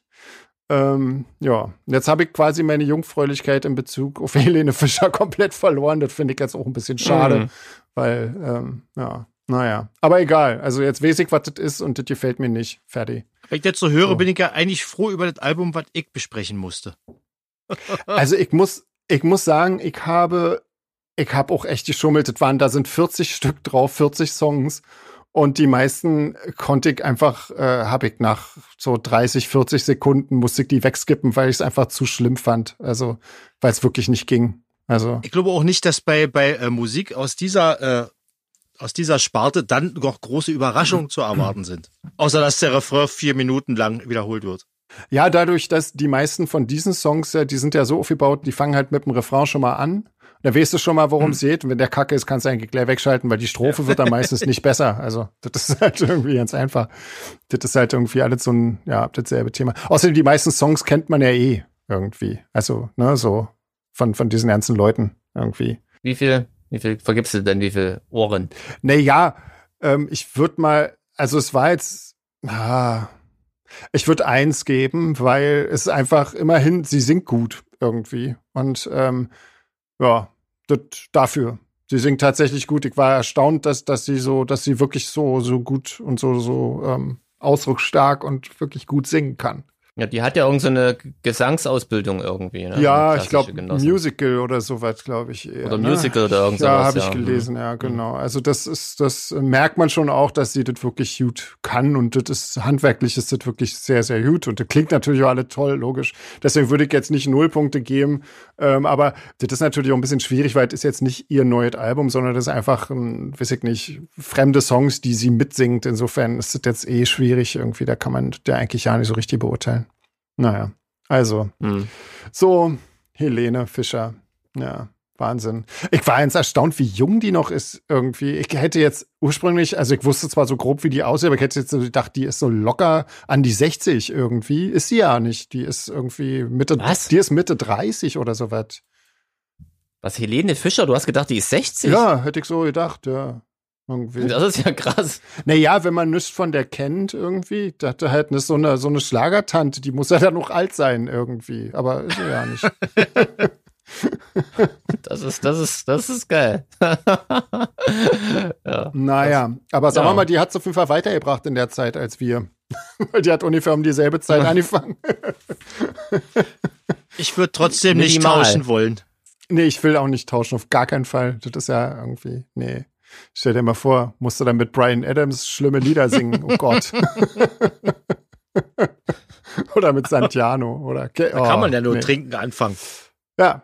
Ähm, ja, jetzt habe ich quasi meine Jungfräulichkeit in Bezug auf Helene Fischer komplett verloren. Das finde ich jetzt auch ein bisschen schade, mhm. weil, ähm, ja, naja. Aber egal. Also jetzt weiß ich, was das ist und das gefällt mir nicht. Fertig. Wenn ich das so höre, so. bin ich ja eigentlich froh über das Album, was ich besprechen musste. also ich muss, ich muss sagen, ich habe, ich habe auch echt geschummelt. Das waren, da sind 40 Stück drauf, 40 Songs. Und die meisten konnte ich einfach, äh, habe ich nach so 30, 40 Sekunden musste ich die wegskippen, weil ich es einfach zu schlimm fand. Also, weil es wirklich nicht ging. Also. Ich glaube auch nicht, dass bei, bei äh, Musik aus dieser, äh, aus dieser Sparte dann noch große Überraschungen zu erwarten sind. Außer dass der Refrain vier Minuten lang wiederholt wird. Ja, dadurch, dass die meisten von diesen Songs, die sind ja so aufgebaut, die fangen halt mit dem Refrain schon mal an da weißt du schon mal, worum es hm. geht. Und wenn der Kacke ist, kannst du eigentlich gleich wegschalten, weil die Strophe ja. wird dann meistens nicht besser. Also, das ist halt irgendwie ganz einfach. Das ist halt irgendwie alles so ein, ja, dasselbe Thema. Außerdem, die meisten Songs kennt man ja eh irgendwie. Also, ne, so von, von diesen ganzen Leuten irgendwie. Wie viel, wie viel vergibst du denn, wie viel Ohren? Naja, ähm, ich würde mal, also es war jetzt, ah, ich würde eins geben, weil es einfach immerhin, sie singt gut irgendwie. Und ähm, ja, das dafür. Sie singt tatsächlich gut. Ich war erstaunt, dass, dass sie so, dass sie wirklich so, so gut und so, so ähm, ausdrucksstark und wirklich gut singen kann. Ja, die hat ja irgendeine so Gesangsausbildung irgendwie. Ne? Ja, ich glaube Musical oder sowas, glaube ich. Eher, oder ne? Musical oder irgendwas. Ja, habe ich ja. gelesen, ja, mhm. genau. Also das ist, das merkt man schon auch, dass sie das wirklich gut kann und das ist handwerklich ist das wirklich sehr, sehr gut und das klingt natürlich auch alle toll, logisch. Deswegen würde ich jetzt nicht null Punkte geben, ähm, aber das ist natürlich auch ein bisschen schwierig, weil es ist jetzt nicht ihr neues Album, sondern das ist einfach, ein, weiß ich nicht, fremde Songs, die sie mitsingt. Insofern ist das jetzt eh schwierig irgendwie. Da kann man der eigentlich ja nicht so richtig beurteilen. Naja, also, hm. so Helene Fischer, ja. Wahnsinn. Ich war ganz erstaunt, wie jung die noch ist irgendwie. Ich hätte jetzt ursprünglich, also ich wusste zwar so grob, wie die aussieht, aber ich hätte jetzt gedacht, die ist so locker an die 60 irgendwie. Ist sie ja nicht. Die ist irgendwie Mitte, Was? die ist Mitte 30 oder so was. Was, Helene Fischer? Du hast gedacht, die ist 60? Ja, hätte ich so gedacht, ja. Irgendwie. Das ist ja krass. Naja, wenn man nichts von der kennt, irgendwie, da hat halt eine, so, eine, so eine Schlagertante, die muss ja dann noch alt sein, irgendwie. Aber ist sie ja nicht. das ist, das ist, das ist geil. ja, naja, das, aber sagen ja. wir mal, die hat es auf jeden Fall weitergebracht in der Zeit als wir. Weil die hat ungefähr um dieselbe Zeit angefangen. ich würde trotzdem nicht tauschen wollen. Nee, ich will auch nicht tauschen, auf gar keinen Fall. Das ist ja irgendwie, nee. Stell dir mal vor, musst du dann mit Brian Adams schlimme Lieder singen. Oh Gott. oder mit Santiano. Oder, oh, da kann man ja nur nee. trinken anfangen. Ja,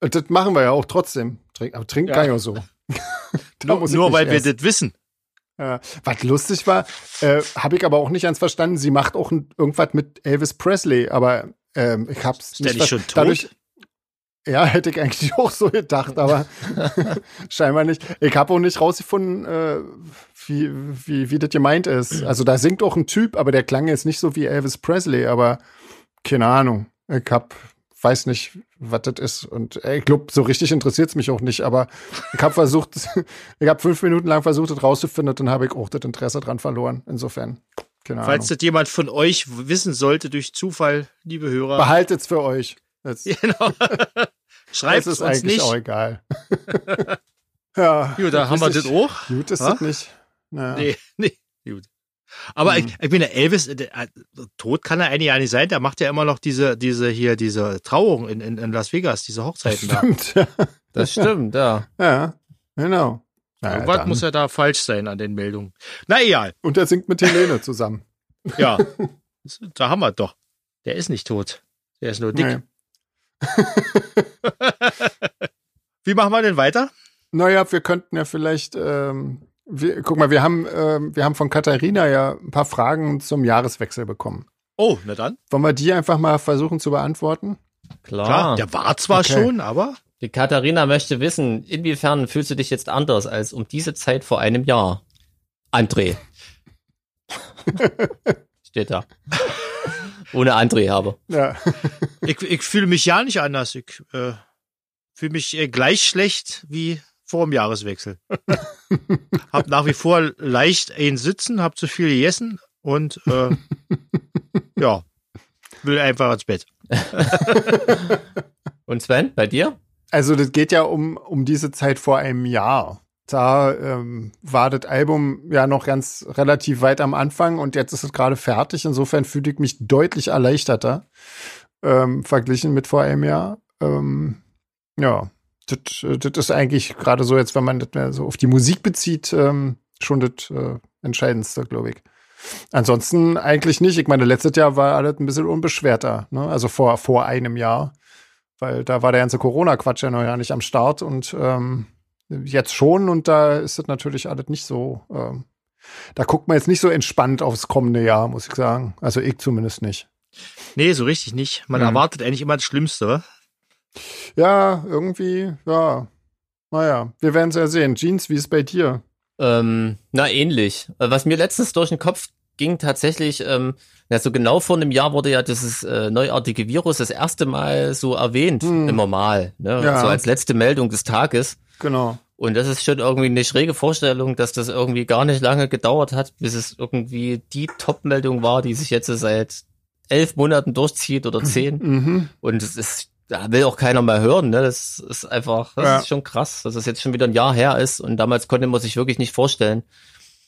das machen wir ja auch trotzdem. Aber trinken ja. kann ich auch so. nur, nur weil essen. wir das wissen. Ja. Was lustig war, äh, habe ich aber auch nicht ganz verstanden. Sie macht auch ein, irgendwas mit Elvis Presley, aber ähm, ich hab's Ist nicht nicht schon tot? Dadurch, ja, hätte ich eigentlich auch so gedacht, aber scheinbar nicht. Ich habe auch nicht rausgefunden, äh, wie, wie, wie das gemeint ist. Also da singt auch ein Typ, aber der klang jetzt nicht so wie Elvis Presley, aber keine Ahnung. Ich hab, weiß nicht, was das ist. Und äh, ich glaube, so richtig interessiert es mich auch nicht, aber ich habe versucht, ich habe fünf Minuten lang versucht, das rauszufinden dann habe ich auch das Interesse dran verloren. Insofern. Keine Falls Ahnung. das jemand von euch wissen sollte durch Zufall, liebe Hörer. Behaltet's für euch. Jetzt. Genau. Schreibt es uns nicht. auch egal. ja. Gut, da haben wir das auch. Gut ist ha? das nicht. Naja. Nee, nee. Gut. Aber mhm. ich, ich bin der Elvis, der, äh, tot kann er eigentlich ja nicht sein. Der macht ja immer noch diese, diese hier, diese Trauung in, in, in Las Vegas, diese Hochzeiten das stimmt, da. Ja. Das stimmt, ja. Ja, genau. Naja, Irgendwas dann. muss ja da falsch sein an den Meldungen. Na egal. Und er singt mit Helene zusammen. ja. Da haben wir doch. Der ist nicht tot. Der ist nur dick. Nee. Wie machen wir denn weiter? Naja, wir könnten ja vielleicht, ähm, wir, guck mal, wir haben, ähm, wir haben von Katharina ja ein paar Fragen zum Jahreswechsel bekommen. Oh, na dann. Wollen wir die einfach mal versuchen zu beantworten? Klar. Klar der war zwar okay. schon, aber. Die Katharina möchte wissen, inwiefern fühlst du dich jetzt anders als um diese Zeit vor einem Jahr? André. Steht da. Ohne André habe. Ja. ich, ich fühle mich ja nicht anders. Ich äh, fühle mich äh, gleich schlecht wie vor dem Jahreswechsel. hab nach wie vor leicht ein Sitzen, hab zu viel gegessen und äh, ja, will einfach ins Bett. und Sven, bei dir? Also das geht ja um, um diese Zeit vor einem Jahr. Da ähm, war das Album ja noch ganz relativ weit am Anfang und jetzt ist es gerade fertig. Insofern fühle ich mich deutlich erleichterter ähm, verglichen mit vor einem Jahr. Ähm, ja, das, das ist eigentlich gerade so jetzt, wenn man das mehr so auf die Musik bezieht, ähm, schon das äh, Entscheidendste, glaube ich. Ansonsten eigentlich nicht. Ich meine, letztes Jahr war alles ein bisschen unbeschwerter, ne? also vor, vor einem Jahr, weil da war der ganze Corona-Quatsch ja noch ja nicht am Start und ähm, jetzt schon und da ist es natürlich alles nicht so. Ähm, da guckt man jetzt nicht so entspannt aufs kommende Jahr, muss ich sagen. Also ich zumindest nicht. Nee, so richtig nicht. Man mhm. erwartet eigentlich immer das Schlimmste. Ja, irgendwie, ja. Naja, wir werden es ja sehen. Jeans, wie ist es bei dir? Ähm, na, ähnlich. Äh, was mir letztens durch den Kopf ging, tatsächlich, ähm, ja, so genau vor einem Jahr wurde ja dieses äh, neuartige Virus das erste Mal so erwähnt, hm. immer mal. Ne? Ja. So als letzte Meldung des Tages. Genau. Und das ist schon irgendwie eine schräge Vorstellung, dass das irgendwie gar nicht lange gedauert hat, bis es irgendwie die Top-Meldung war, die sich jetzt seit elf Monaten durchzieht oder zehn. Mhm. Und es ist, da will auch keiner mehr hören. Ne? Das ist einfach, das ja. ist schon krass, dass es das jetzt schon wieder ein Jahr her ist. Und damals konnte man sich wirklich nicht vorstellen,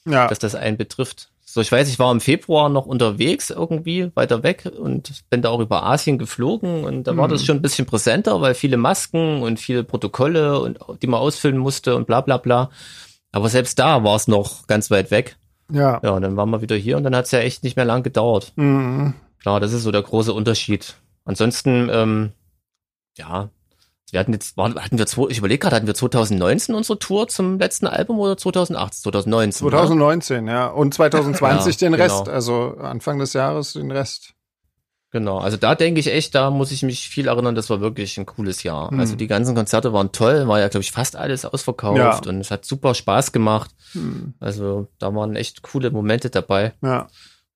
ja. dass das einen betrifft. So, ich weiß, ich war im Februar noch unterwegs irgendwie weiter weg und bin da auch über Asien geflogen und da war das mhm. schon ein bisschen präsenter, weil viele Masken und viele Protokolle und die man ausfüllen musste und bla bla bla. Aber selbst da war es noch ganz weit weg. Ja. Ja, und dann waren wir wieder hier und dann hat es ja echt nicht mehr lang gedauert. Mhm. Klar, das ist so der große Unterschied. Ansonsten, ähm, ja, wir hatten jetzt, hatten wir, ich überlege gerade, hatten wir 2019 unsere Tour zum letzten Album oder 2018? 2019. 2019, ja. ja. Und 2020 ja, den Rest, genau. also Anfang des Jahres den Rest. Genau, also da denke ich echt, da muss ich mich viel erinnern, das war wirklich ein cooles Jahr. Hm. Also die ganzen Konzerte waren toll, war ja, glaube ich, fast alles ausverkauft ja. und es hat super Spaß gemacht. Hm. Also da waren echt coole Momente dabei. Ja.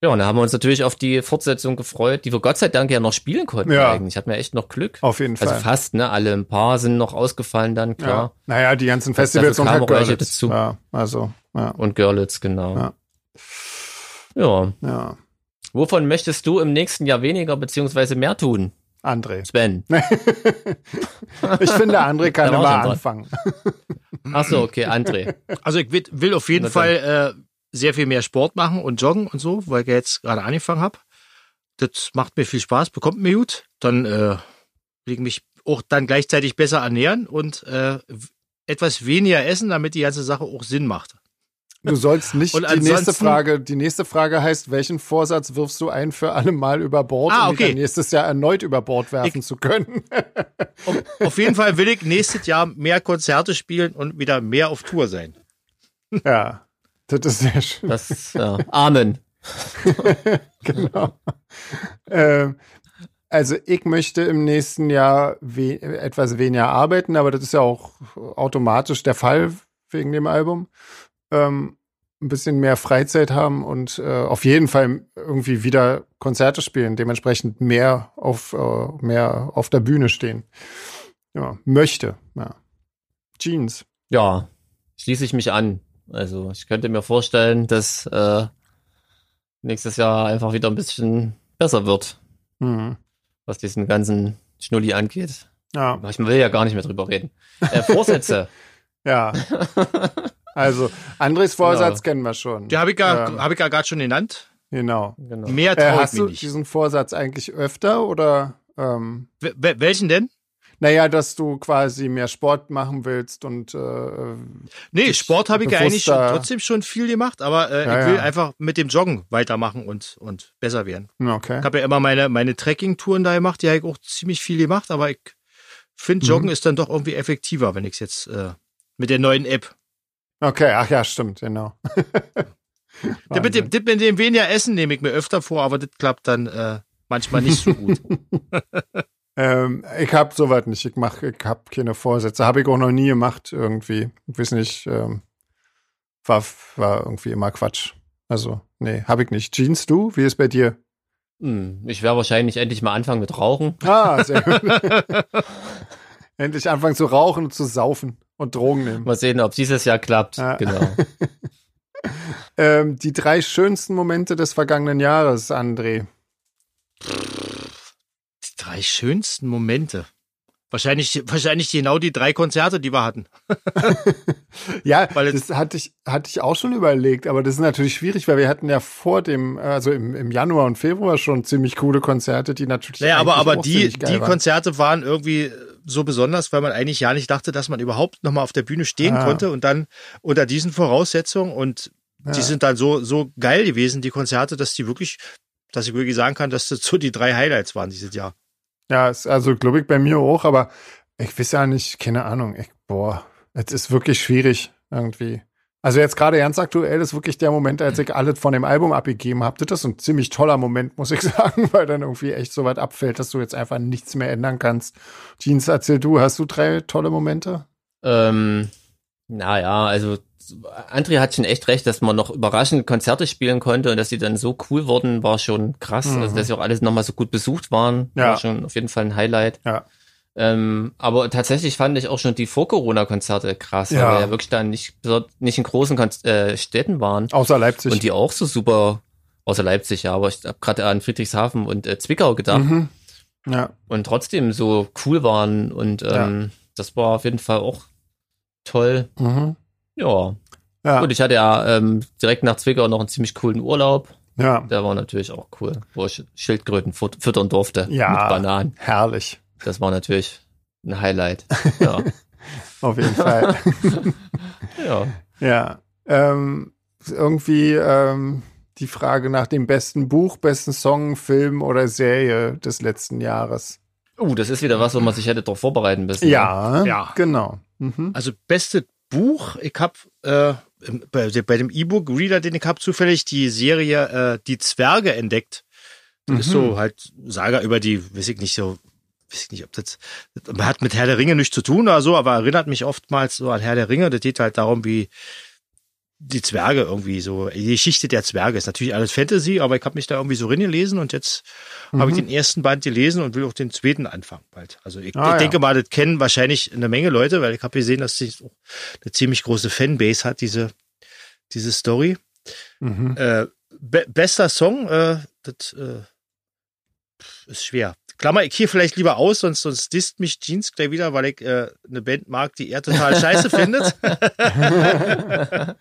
Ja, und da haben wir uns natürlich auf die Fortsetzung gefreut, die wir Gott sei Dank ja noch spielen konnten ja. eigentlich. Hatten wir echt noch Glück. Auf jeden also Fall. Also fast, ne? Alle ein paar sind noch ausgefallen dann, klar. Ja. Naja, die ganzen Festivals und halt Görlitz. Dazu. Ja, also, ja. Und Görlitz, genau. Ja. ja. Ja. Wovon möchtest du im nächsten Jahr weniger beziehungsweise mehr tun? André. Sven. ich finde, André kann immer anfangen. Ach so, okay, André. Also ich will auf jeden Fall äh, sehr viel mehr Sport machen und joggen und so, weil ich jetzt gerade angefangen habe. Das macht mir viel Spaß, bekommt mir gut. Dann äh, will ich mich auch dann gleichzeitig besser ernähren und äh, etwas weniger essen, damit die ganze Sache auch Sinn macht. Du sollst nicht und die nächste Frage, die nächste Frage heißt, welchen Vorsatz wirfst du ein für alle Mal über Bord, ah, okay. um nächstes Jahr erneut über Bord werfen ich, zu können? auf jeden Fall will ich nächstes Jahr mehr Konzerte spielen und wieder mehr auf Tour sein. Ja. Das ist sehr schön. Das, ja. Amen. genau. ähm, also ich möchte im nächsten Jahr we etwas weniger arbeiten, aber das ist ja auch automatisch der Fall wegen dem Album. Ähm, ein bisschen mehr Freizeit haben und äh, auf jeden Fall irgendwie wieder Konzerte spielen, dementsprechend mehr auf, äh, mehr auf der Bühne stehen. Ja, möchte. Ja. Jeans. Ja, schließe ich mich an. Also ich könnte mir vorstellen, dass äh, nächstes Jahr einfach wieder ein bisschen besser wird. Mhm. Was diesen ganzen Schnulli angeht. Ja. Ich will ja gar nicht mehr drüber reden. Äh, Vorsätze. ja. Also, Andres Vorsatz genau. kennen wir schon. Die habe ich ja ähm, hab ich ja gerade schon genannt. Genau. genau. Mehr äh, Hast du nicht. diesen Vorsatz eigentlich öfter oder? Ähm, welchen denn? Naja, dass du quasi mehr Sport machen willst und äh, Nee, Sport habe ich ja eigentlich schon, trotzdem schon viel gemacht, aber äh, ja, ich will ja. einfach mit dem Joggen weitermachen und, und besser werden. Okay. Ich habe ja immer meine, meine Trekking-Touren da gemacht, die habe ich auch ziemlich viel gemacht, aber ich finde, Joggen mhm. ist dann doch irgendwie effektiver, wenn ich es jetzt äh, mit der neuen App. Okay, ach ja, stimmt, genau. das mit dem, das mit dem weniger Essen nehme ich mir öfter vor, aber das klappt dann äh, manchmal nicht so gut. Ähm, ich habe soweit nicht. Ich mache, ich habe keine Vorsätze. Habe ich auch noch nie gemacht irgendwie. Ich weiß nicht. Ähm, war, war irgendwie immer Quatsch. Also, nee, habe ich nicht. Jeans, du? Wie ist bei dir? Hm, ich werde wahrscheinlich endlich mal anfangen mit Rauchen. Ah, sehr gut. endlich anfangen zu rauchen und zu saufen und Drogen nehmen. Mal sehen, ob dieses Jahr klappt. Ja. Genau. ähm, die drei schönsten Momente des vergangenen Jahres, André drei schönsten Momente. Wahrscheinlich, wahrscheinlich genau die drei Konzerte, die wir hatten. ja, weil das hatte ich, hatte ich auch schon überlegt, aber das ist natürlich schwierig, weil wir hatten ja vor dem, also im, im Januar und Februar schon ziemlich coole Konzerte, die natürlich. Ja, aber, aber die, die Konzerte waren irgendwie so besonders, weil man eigentlich ja nicht dachte, dass man überhaupt nochmal auf der Bühne stehen ah. konnte und dann unter diesen Voraussetzungen und ja. die sind dann so, so geil gewesen, die Konzerte, dass die wirklich, dass ich wirklich sagen kann, dass das so die drei Highlights waren dieses Jahr. Ja, ist also glaube ich bei mir auch, aber ich weiß ja nicht, keine Ahnung. Ich, boah, es ist wirklich schwierig irgendwie. Also jetzt gerade ganz aktuell ist wirklich der Moment, als ich alles von dem Album abgegeben habe. Das ist ein ziemlich toller Moment, muss ich sagen, weil dann irgendwie echt so weit abfällt, dass du jetzt einfach nichts mehr ändern kannst. Jeans, erzähl du, hast du drei tolle Momente? Ähm, naja, also André hat schon echt recht, dass man noch überraschend Konzerte spielen konnte und dass die dann so cool wurden, war schon krass. Mhm. Also dass sie auch alles nochmal so gut besucht waren, ja. war schon auf jeden Fall ein Highlight. Ja. Ähm, aber tatsächlich fand ich auch schon die Vor-Corona-Konzerte krass, ja. weil wir ja wirklich dann nicht, nicht in großen Kon äh, Städten waren. Außer Leipzig. Und die auch so super, außer Leipzig, ja, aber ich habe gerade an Friedrichshafen und äh, Zwickau gedacht. Mhm. Ja. Und trotzdem so cool waren und ähm, ja. das war auf jeden Fall auch toll. Mhm. Ja. ja. Und ich hatte ja ähm, direkt nach Zwickau noch einen ziemlich coolen Urlaub. Ja. Der war natürlich auch cool, wo ich Schildkröten füttern durfte ja, mit Bananen. Herrlich. Das war natürlich ein Highlight. Ja. Auf jeden Fall. ja. Ja. Ähm, irgendwie ähm, die Frage nach dem besten Buch, besten Song, Film oder Serie des letzten Jahres. Uh, das ist wieder was, wo man sich hätte darauf vorbereiten müssen. Ja, ne? ja. genau. Mhm. Also beste Buch. Ich habe äh, bei, bei, dem E-Book-Reader, den ich habe, zufällig die Serie äh, Die Zwerge entdeckt. Das mhm. ist so mhm. halt Saga über die, weiß ich nicht, so, weiß ich nicht, ob das, man hat mit Herr der Ringe nichts zu tun oder so, aber erinnert mich oftmals so an Herr der Ringe. Das geht halt darum, wie die Zwerge irgendwie so, die Geschichte der Zwerge ist natürlich alles Fantasy, aber ich habe mich da irgendwie so reingelesen und jetzt mhm. habe ich den ersten Band gelesen und will auch den zweiten anfangen bald. Also ich, ah, ich denke mal, das kennen wahrscheinlich eine Menge Leute, weil ich habe gesehen, dass sie eine ziemlich große Fanbase hat, diese, diese Story. Mhm. Äh, be bester Song, äh, das äh, ist schwer. Klammer ich hier vielleicht lieber aus, sonst, sonst disst mich Jeans gleich wieder, weil ich äh, eine Band mag, die er total scheiße findet.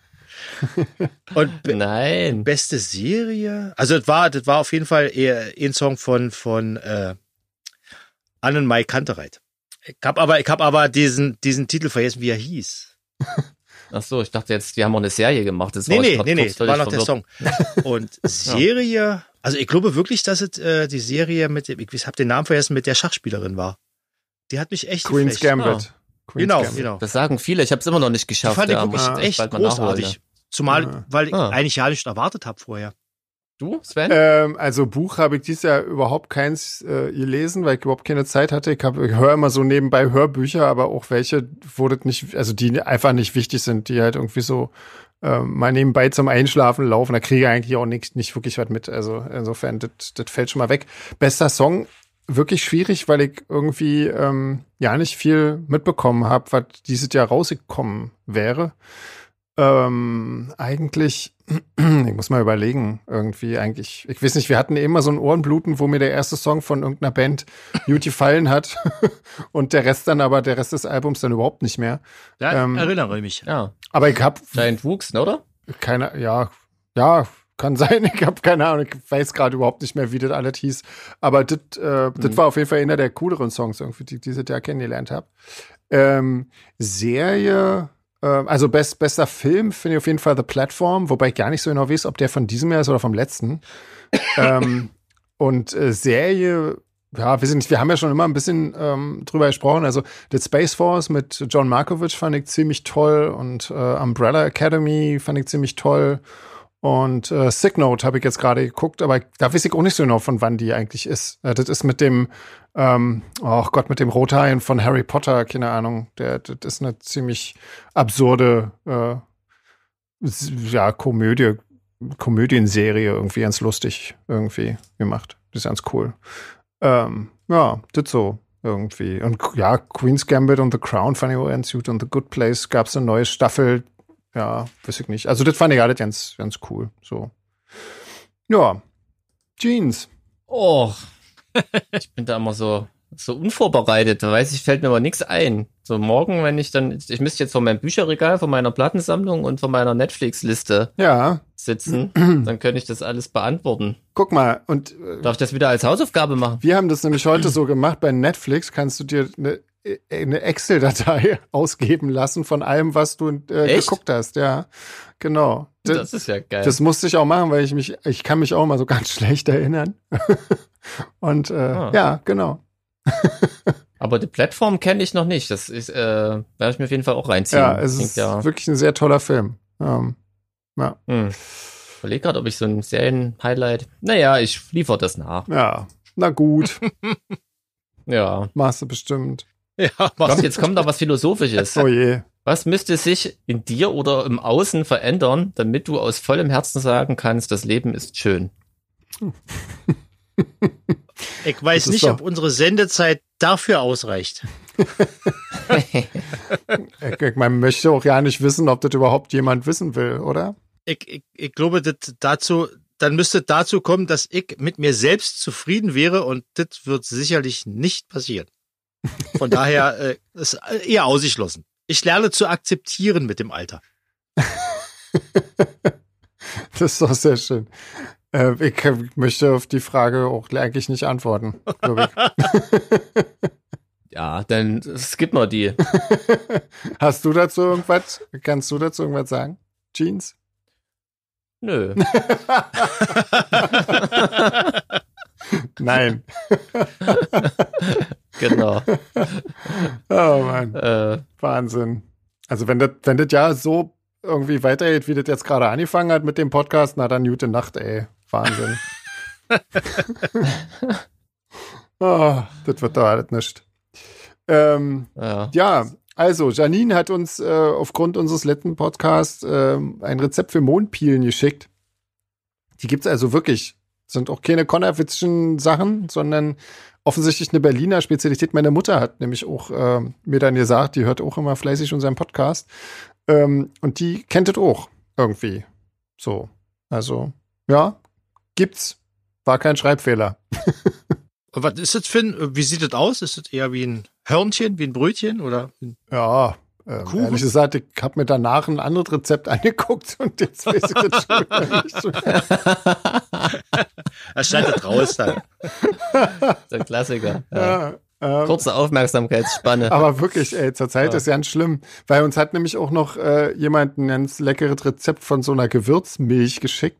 Und be Nein. Beste Serie? Also das war, das war auf jeden Fall eher ein Song von, von äh, Annenmai Kantereit. Ich habe aber, ich habe aber diesen, diesen Titel vergessen, wie er hieß. Ach so, ich dachte jetzt, die haben auch eine Serie gemacht. Das nee, nee, nee, nee, war noch verwirrt. der Song. Und Serie, also ich glaube wirklich, dass es äh, die Serie mit dem, ich habe den Namen vergessen, mit der Schachspielerin war. Die hat mich echt Queen's geflecht. Gambit. Ah. Queen's genau, Gambit. genau. Das sagen viele, ich habe es immer noch nicht geschafft. Ich fand ja, wirklich echt großartig. Zumal, ah. weil ich ah. eigentlich ja nicht erwartet habe vorher. Du, Sven? Ähm, also Buch habe ich dieses Jahr überhaupt keins äh, gelesen, weil ich überhaupt keine Zeit hatte. Ich, hab, ich höre immer so nebenbei Hörbücher, aber auch welche, das nicht, also die einfach nicht wichtig sind, die halt irgendwie so äh, mal nebenbei zum Einschlafen laufen. Da kriege ich eigentlich auch nicht, nicht wirklich was mit. Also insofern, das, das fällt schon mal weg. Bester Song, wirklich schwierig, weil ich irgendwie ähm, ja nicht viel mitbekommen habe, was dieses Jahr rausgekommen wäre. Ähm, eigentlich, ich muss mal überlegen, irgendwie eigentlich, ich weiß nicht, wir hatten immer so ein Ohrenbluten, wo mir der erste Song von irgendeiner Band gut gefallen hat und der Rest dann aber, der Rest des Albums dann überhaupt nicht mehr. Ja, ähm, erinnere mich. Ja. Aber ich hab. Giant Wuchs, oder? Keine, ja, ja, kann sein, ich habe keine Ahnung, ich weiß gerade überhaupt nicht mehr, wie das alles hieß. Aber das äh, mhm. war auf jeden Fall einer der cooleren Songs, irgendwie, die, die ich da kennengelernt habe. Ähm, Serie, also best, bester Film finde ich auf jeden Fall The Platform, wobei ich gar nicht so genau weiß, ob der von diesem Jahr ist oder vom letzten. ähm, und äh, Serie, ja, wir, sind, wir haben ja schon immer ein bisschen ähm, drüber gesprochen. Also The Space Force mit John Markovic fand ich ziemlich toll und äh, Umbrella Academy fand ich ziemlich toll. Und äh, Sick Note habe ich jetzt gerade geguckt, aber da weiß ich auch nicht so genau, von wann die eigentlich ist. Äh, das ist mit dem, ähm, oh Gott, mit dem Rothaien von Harry Potter, keine Ahnung. Der, das ist eine ziemlich absurde, äh, ja, Komödie, Komödienserie, irgendwie ganz lustig irgendwie gemacht. Das ist ganz cool. Ähm, ja, das so irgendwie. Und ja, Queen's Gambit und The Crown fand ich auch ganz gut. Und The Good Place gab es eine neue Staffel, ja, weiß ich nicht. Also das fand ich alles ganz, ganz cool. So. Ja. Jeans. Oh. ich bin da immer so, so unvorbereitet. Da weiß ich, fällt mir aber nichts ein. So morgen, wenn ich dann, ich müsste jetzt vor meinem Bücherregal, vor meiner Plattensammlung und vor meiner Netflix-Liste ja. sitzen, dann könnte ich das alles beantworten. Guck mal, und äh, darf ich das wieder als Hausaufgabe machen? Wir haben das nämlich heute so gemacht. Bei Netflix kannst du dir eine eine Excel-Datei ausgeben lassen von allem, was du äh, geguckt hast. Ja, genau. Das, das, ist ja geil. Das musste ich auch machen, weil ich mich, ich kann mich auch mal so ganz schlecht erinnern. Und äh, ah. ja, genau. Aber die Plattform kenne ich noch nicht. Das ist, äh, werde ich mir auf jeden Fall auch reinziehen. Ja, es ist ja. wirklich ein sehr toller Film. Ähm, ja. Hm. Ich überlege gerade, ob ich so ein Serien-Highlight. Naja, ich liefere das nach. Ja, na gut. ja. Machst du bestimmt. Ja, Komm, jetzt kommt da was Philosophisches. Oh je. Was müsste sich in dir oder im Außen verändern, damit du aus vollem Herzen sagen kannst, das Leben ist schön? Ich weiß nicht, ob unsere Sendezeit dafür ausreicht. Man möchte auch ja nicht wissen, ob das überhaupt jemand wissen will, oder? Ich, ich, ich glaube, das dazu, dann müsste dazu kommen, dass ich mit mir selbst zufrieden wäre und das wird sicherlich nicht passieren. Von daher äh, ist eher ausgeschlossen. Ich lerne zu akzeptieren mit dem Alter. das ist doch sehr schön. Äh, ich möchte auf die Frage auch eigentlich nicht antworten. ja, dann skip mal die. Hast du dazu irgendwas? Kannst du dazu irgendwas sagen? Jeans? Nö. Nein. Genau. Oh Mann. Äh, Wahnsinn. Also wenn das, wenn das ja so irgendwie weitergeht, wie das jetzt gerade angefangen hat mit dem Podcast, na dann gute Nacht, ey. Wahnsinn. oh, das wird doch alles nicht. Ähm, ja. ja. also Janine hat uns äh, aufgrund unseres letzten Podcasts äh, ein Rezept für Mondpielen geschickt. Die gibt es also wirklich sind auch keine Konnerwitzschen Sachen, sondern offensichtlich eine Berliner Spezialität. Meine Mutter hat nämlich auch äh, mir dann gesagt, die hört auch immer fleißig unseren Podcast. Ähm, und die kennt es auch irgendwie. So. Also, ja, gibt's. War kein Schreibfehler. Was ist das für ein, wie sieht das aus? Ist das eher wie ein Hörnchen, wie ein Brötchen oder? Ja, ähm, ehrlich gesagt, ich habe mir danach ein anderes Rezept angeguckt und jetzt weiß ich das schon nicht so. Er schneidet raus dann. Der Klassiker. Ja. Ja, ähm, Kurze Aufmerksamkeitsspanne. Aber wirklich, ey, zur Zeit ja. ist ganz schlimm. Weil uns hat nämlich auch noch äh, jemand ein ganz leckeres Rezept von so einer Gewürzmilch geschickt.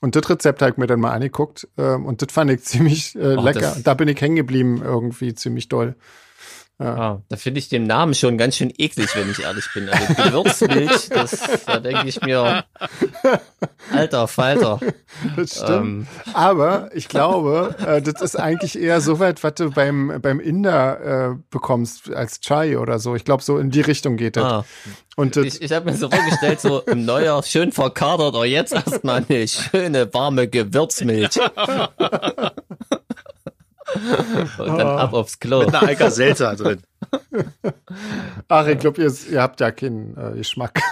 Und das Rezept habe ich mir dann mal angeguckt. Ähm, und das fand ich ziemlich äh, oh, lecker. Da bin ich hängen geblieben, irgendwie ziemlich doll. Ja. Ah, da finde ich den Namen schon ganz schön eklig, wenn ich ehrlich bin. Also Gewürzmilch, das, da denke ich mir, alter Falter. Das stimmt. Ähm. Aber ich glaube, äh, das ist eigentlich eher so weit, was du beim, beim Inder äh, bekommst als Chai oder so. Ich glaube, so in die Richtung geht das. Ah. Und ich ich habe mir so vorgestellt, so im Neujahr schön verkadert, aber jetzt erstmal eine schöne warme Gewürzmilch. Und dann ab aufs Klo. Mit einer Alka Seltzer drin. Ach, ich glaube, ihr, ihr, habt ja keinen äh, Geschmack.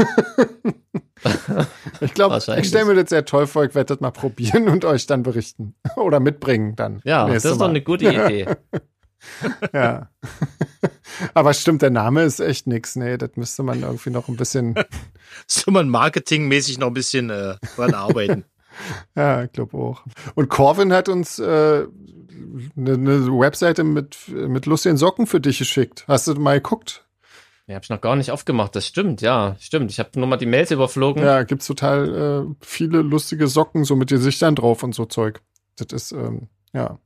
Ich glaube, ich stelle mir das sehr toll vor, ich werde das mal probieren und euch dann berichten. Oder mitbringen dann. Ja, das ist doch eine gute Idee. ja. Aber stimmt, der Name ist echt nix. Nee, das müsste man irgendwie noch ein bisschen. Müsste man marketingmäßig noch ein bisschen äh, dran arbeiten. ja, ich glaube auch. Und Corvin hat uns äh, eine, eine Webseite mit, mit lustigen Socken für dich geschickt. Hast du mal geguckt? Ja, hab ich noch gar nicht aufgemacht. Das stimmt, ja, stimmt. Ich habe nur mal die Mails überflogen. Ja, gibt's total äh, viele lustige Socken so mit Gesichtern drauf und so Zeug. Das ist ähm, ja,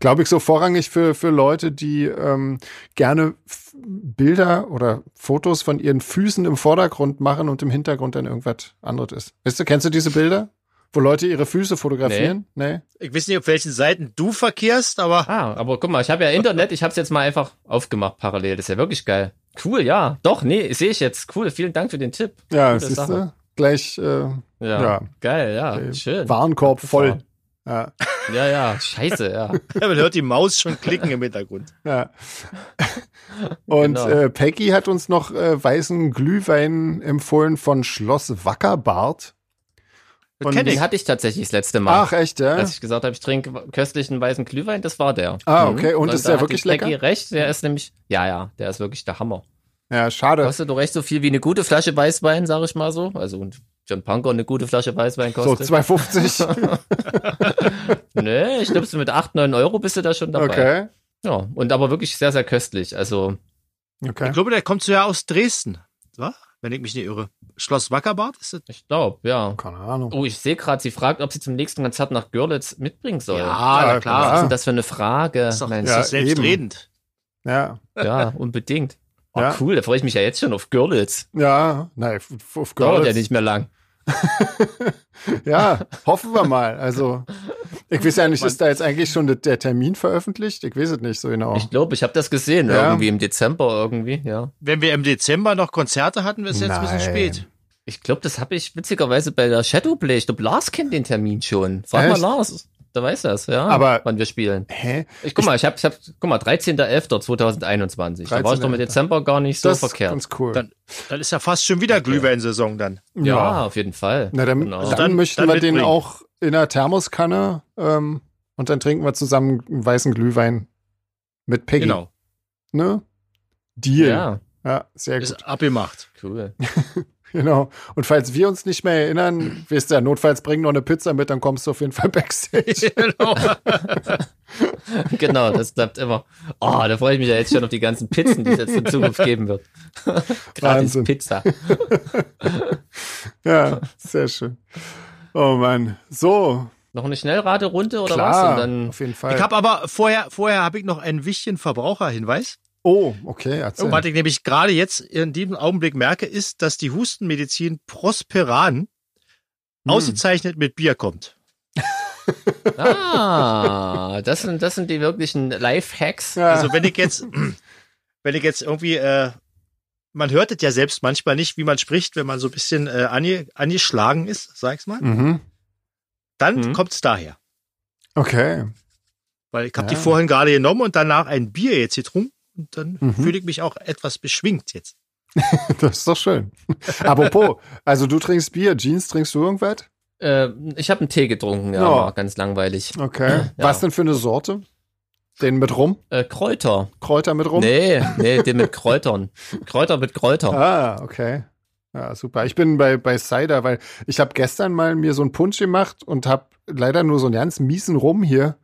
glaube ich, so vorrangig für für Leute, die ähm, gerne Bilder oder Fotos von ihren Füßen im Vordergrund machen und im Hintergrund dann irgendwas anderes ist. Weißt du, kennst du diese Bilder? Wo Leute ihre Füße fotografieren? Nee. nee. Ich weiß nicht, auf welchen Seiten du verkehrst, aber. Ah, aber guck mal, ich habe ja Internet, ich habe es jetzt mal einfach aufgemacht parallel. Das ist ja wirklich geil. Cool, ja. Doch, nee, sehe ich jetzt. Cool, vielen Dank für den Tipp. Ja, Gute siehst du? Gleich, äh, ja, ja. Geil, ja. Okay. Schön. Warenkorb voll. Ja. ja, ja, scheiße, ja. ja. Man hört die Maus schon klicken im Hintergrund. Ja. Und genau. äh, Peggy hat uns noch äh, weißen Glühwein empfohlen von Schloss Wackerbart. Und den hatte ich tatsächlich das letzte Mal. Ach, echt, ja? Als ich gesagt habe, ich trinke köstlichen weißen Glühwein, das war der. Ah, okay. Und, Und ist der wirklich lecker? Peggy recht, der ist nämlich, ja, ja, der ist wirklich der Hammer. Ja, schade. Kostet doch recht so viel wie eine gute Flasche Weißwein, sag ich mal so. Also, und John Punker eine gute Flasche Weißwein kostet. So 2,50. nee, ich glaube, so mit 8, 9 Euro bist du da schon dabei. Okay. Ja, und aber wirklich sehr, sehr köstlich. Also. Okay. Ich glaube, der kommt so ja aus Dresden. So? Wenn ich mich nicht irre. Schloss Wackerbad ist das? Ich glaube, ja. Keine Ahnung. Oh, ich sehe gerade, sie fragt, ob sie zum nächsten Konzert nach Görlitz mitbringen soll. Ja, ja klar. Was ist denn das für eine Frage? Das ist doch, Mensch, ja, selbstredend. Ja. Ja, unbedingt. Oh, ja. cool, da freue ich mich ja jetzt schon auf Görlitz. Ja, nein, auf Görlitz. Dauert ja nicht mehr lang. ja, hoffen wir mal. Also, ich weiß ja nicht, ist da jetzt eigentlich schon der Termin veröffentlicht? Ich weiß es nicht so genau. Ich glaube, ich habe das gesehen, ja. irgendwie im Dezember irgendwie, ja. Wenn wir im Dezember noch Konzerte hatten, ist jetzt Nein. ein bisschen spät. Ich glaube, das habe ich witzigerweise bei der Shadowplay. Ich glaube, Lars kennt den Termin schon. Frag Echt? mal Lars. Der weiß das, ja. Aber wann wir spielen. Hä? Ich guck mal, ich habe, ich hab, guck mal, 13.11.2021. Da war ich doch mit Dezember gar nicht so das verkehrt. Ist ganz cool. Dann, dann ist ja fast schon wieder okay. Glühweinsaison dann. Ja, ja, auf jeden Fall. Na, dann, genau. dann, dann möchten dann wir den auch in einer Thermoskanne ähm, und dann trinken wir zusammen einen weißen Glühwein mit Peggy. Genau. Ne? Deal. Ja. Ja, sehr gut. Ist abgemacht. Cool. Genau. Und falls wir uns nicht mehr erinnern, wirst du ja notfalls bringen noch eine Pizza mit, dann kommst du auf jeden Fall backstage. Genau. genau, das bleibt immer. Oh, da freue ich mich ja jetzt schon auf die ganzen Pizzen, die es jetzt in Zukunft geben wird. Gratis. Pizza. ja, sehr schön. Oh Mann. So. Noch eine Schnellraterunde oder Klar, was? Und dann auf jeden Fall. Ich habe aber vorher, vorher habe ich noch einen wichtigen Verbraucherhinweis. Oh, okay. Erzähl. Was ich nämlich gerade jetzt in diesem Augenblick merke, ist, dass die Hustenmedizin Prosperan hm. ausgezeichnet mit Bier kommt. ah, das sind, das sind die wirklichen Life-Hacks. Ja. Also wenn ich jetzt, wenn ich jetzt irgendwie, äh, man hört es ja selbst manchmal nicht, wie man spricht, wenn man so ein bisschen äh, ange, angeschlagen ist, sag ich's mal. Mhm. Dann mhm. kommt's daher. Okay. Weil ich habe ja. die vorhin gerade genommen und danach ein Bier jetzt getrunken. Und dann mhm. fühle ich mich auch etwas beschwingt jetzt. das ist doch schön. Apropos, also du trinkst Bier, Jeans, trinkst du irgendwas? Äh, ich habe einen Tee getrunken, ja, oh. ganz langweilig. Okay. Ja. Was denn für eine Sorte? Den mit Rum? Äh, Kräuter. Kräuter mit Rum? Nee, nee, den mit Kräutern. Kräuter mit Kräuter. Ah, okay. Ja, super. Ich bin bei, bei Cider, weil ich habe gestern mal mir so einen Punsch gemacht und habe leider nur so einen ganz miesen Rum hier.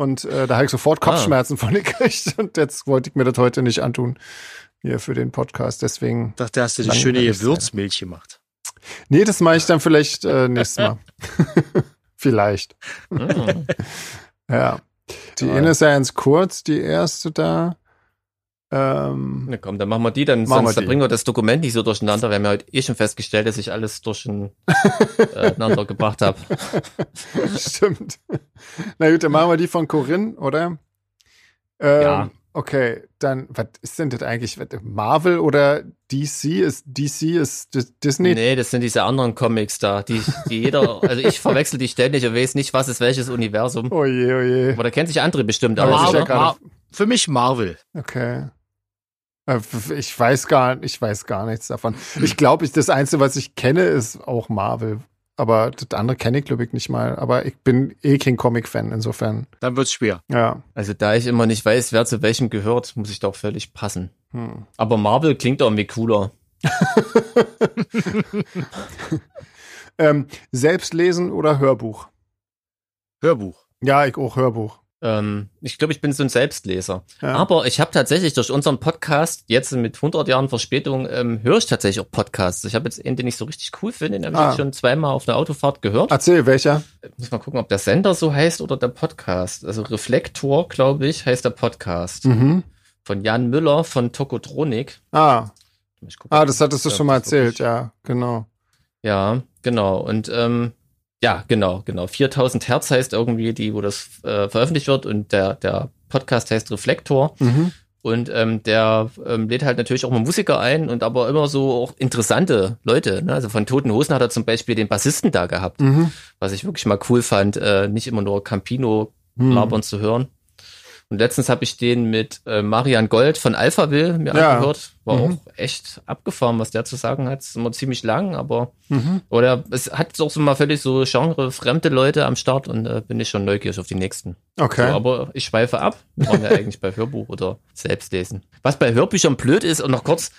Und äh, da habe ich sofort ah. Kopfschmerzen ah. von gekriegt. Und jetzt wollte ich mir das heute nicht antun. Hier für den Podcast. Deswegen. Ich dachte, hast du die schöne Gewürzmilch gemacht. Nee, das mache ich dann vielleicht äh, nächstes Mal. vielleicht. Mm. ja. Die eine ist ja ganz kurz, die erste da. Ähm, Na komm, dann machen wir die, dann sonst wir die. bringen wir das Dokument nicht so durcheinander. Wir haben ja heute eh schon festgestellt, dass ich alles durcheinander gebracht habe. Stimmt. Na gut, dann machen wir die von Corinne, oder? Ähm, ja. Okay, dann, was ist denn das eigentlich? Marvel oder DC? Ist DC ist Disney? Nee, das sind diese anderen Comics da, die, die jeder, also ich verwechsel die ständig und weiß nicht, was ist welches Universum. Oh je, oh je. Aber da kennt sich andere bestimmt aus. Marvel, Mar für mich Marvel. Okay. Äh, ich weiß gar, ich weiß gar nichts davon. Ich glaube, ich, das Einzige, was ich kenne, ist auch Marvel. Aber das andere kenne ich, glaube ich, nicht mal. Aber ich bin eh kein Comic-Fan, insofern. Dann wird's schwer. Ja. Also da ich immer nicht weiß, wer zu welchem gehört, muss ich doch völlig passen. Hm. Aber Marvel klingt irgendwie cooler. ähm, selbst lesen oder Hörbuch? Hörbuch. Ja, ich auch Hörbuch. Ähm, ich glaube, ich bin so ein Selbstleser. Ja. Aber ich habe tatsächlich durch unseren Podcast, jetzt mit 100 Jahren Verspätung, ähm, höre ich tatsächlich auch Podcasts. Ich habe jetzt einen, den ich so richtig cool finde, den habe ah. ich schon zweimal auf einer Autofahrt gehört. Erzähl, welcher? Ich muss mal gucken, ob der Sender so heißt oder der Podcast. Also Reflektor, glaube ich, heißt der Podcast. Mhm. Von Jan Müller von Tokotronik. Ah. Gucken, ah, das hattest du schon mal erzählt, ja, genau. Ja, genau. Und ähm, ja, genau, genau. 4000 Hertz heißt irgendwie die, wo das äh, veröffentlicht wird und der, der Podcast heißt Reflektor. Mhm. Und ähm, der ähm, lädt halt natürlich auch mal Musiker ein und aber immer so auch interessante Leute. Ne? Also von Toten Hosen hat er zum Beispiel den Bassisten da gehabt, mhm. was ich wirklich mal cool fand, äh, nicht immer nur Campino mhm. labern zu hören. Und letztens habe ich den mit äh, Marian Gold von Alphaville mir ja. angehört. War mhm. auch echt abgefahren, was der zu sagen hat. Ist immer ziemlich lang, aber mhm. oder es hat auch so mal völlig so genre fremde Leute am Start und äh, bin ich schon neugierig auf die nächsten. Okay. So, aber ich schweife ab. Wir waren ja eigentlich bei Hörbuch oder Selbstlesen. Was bei Hörbüchern blöd ist und noch kurz,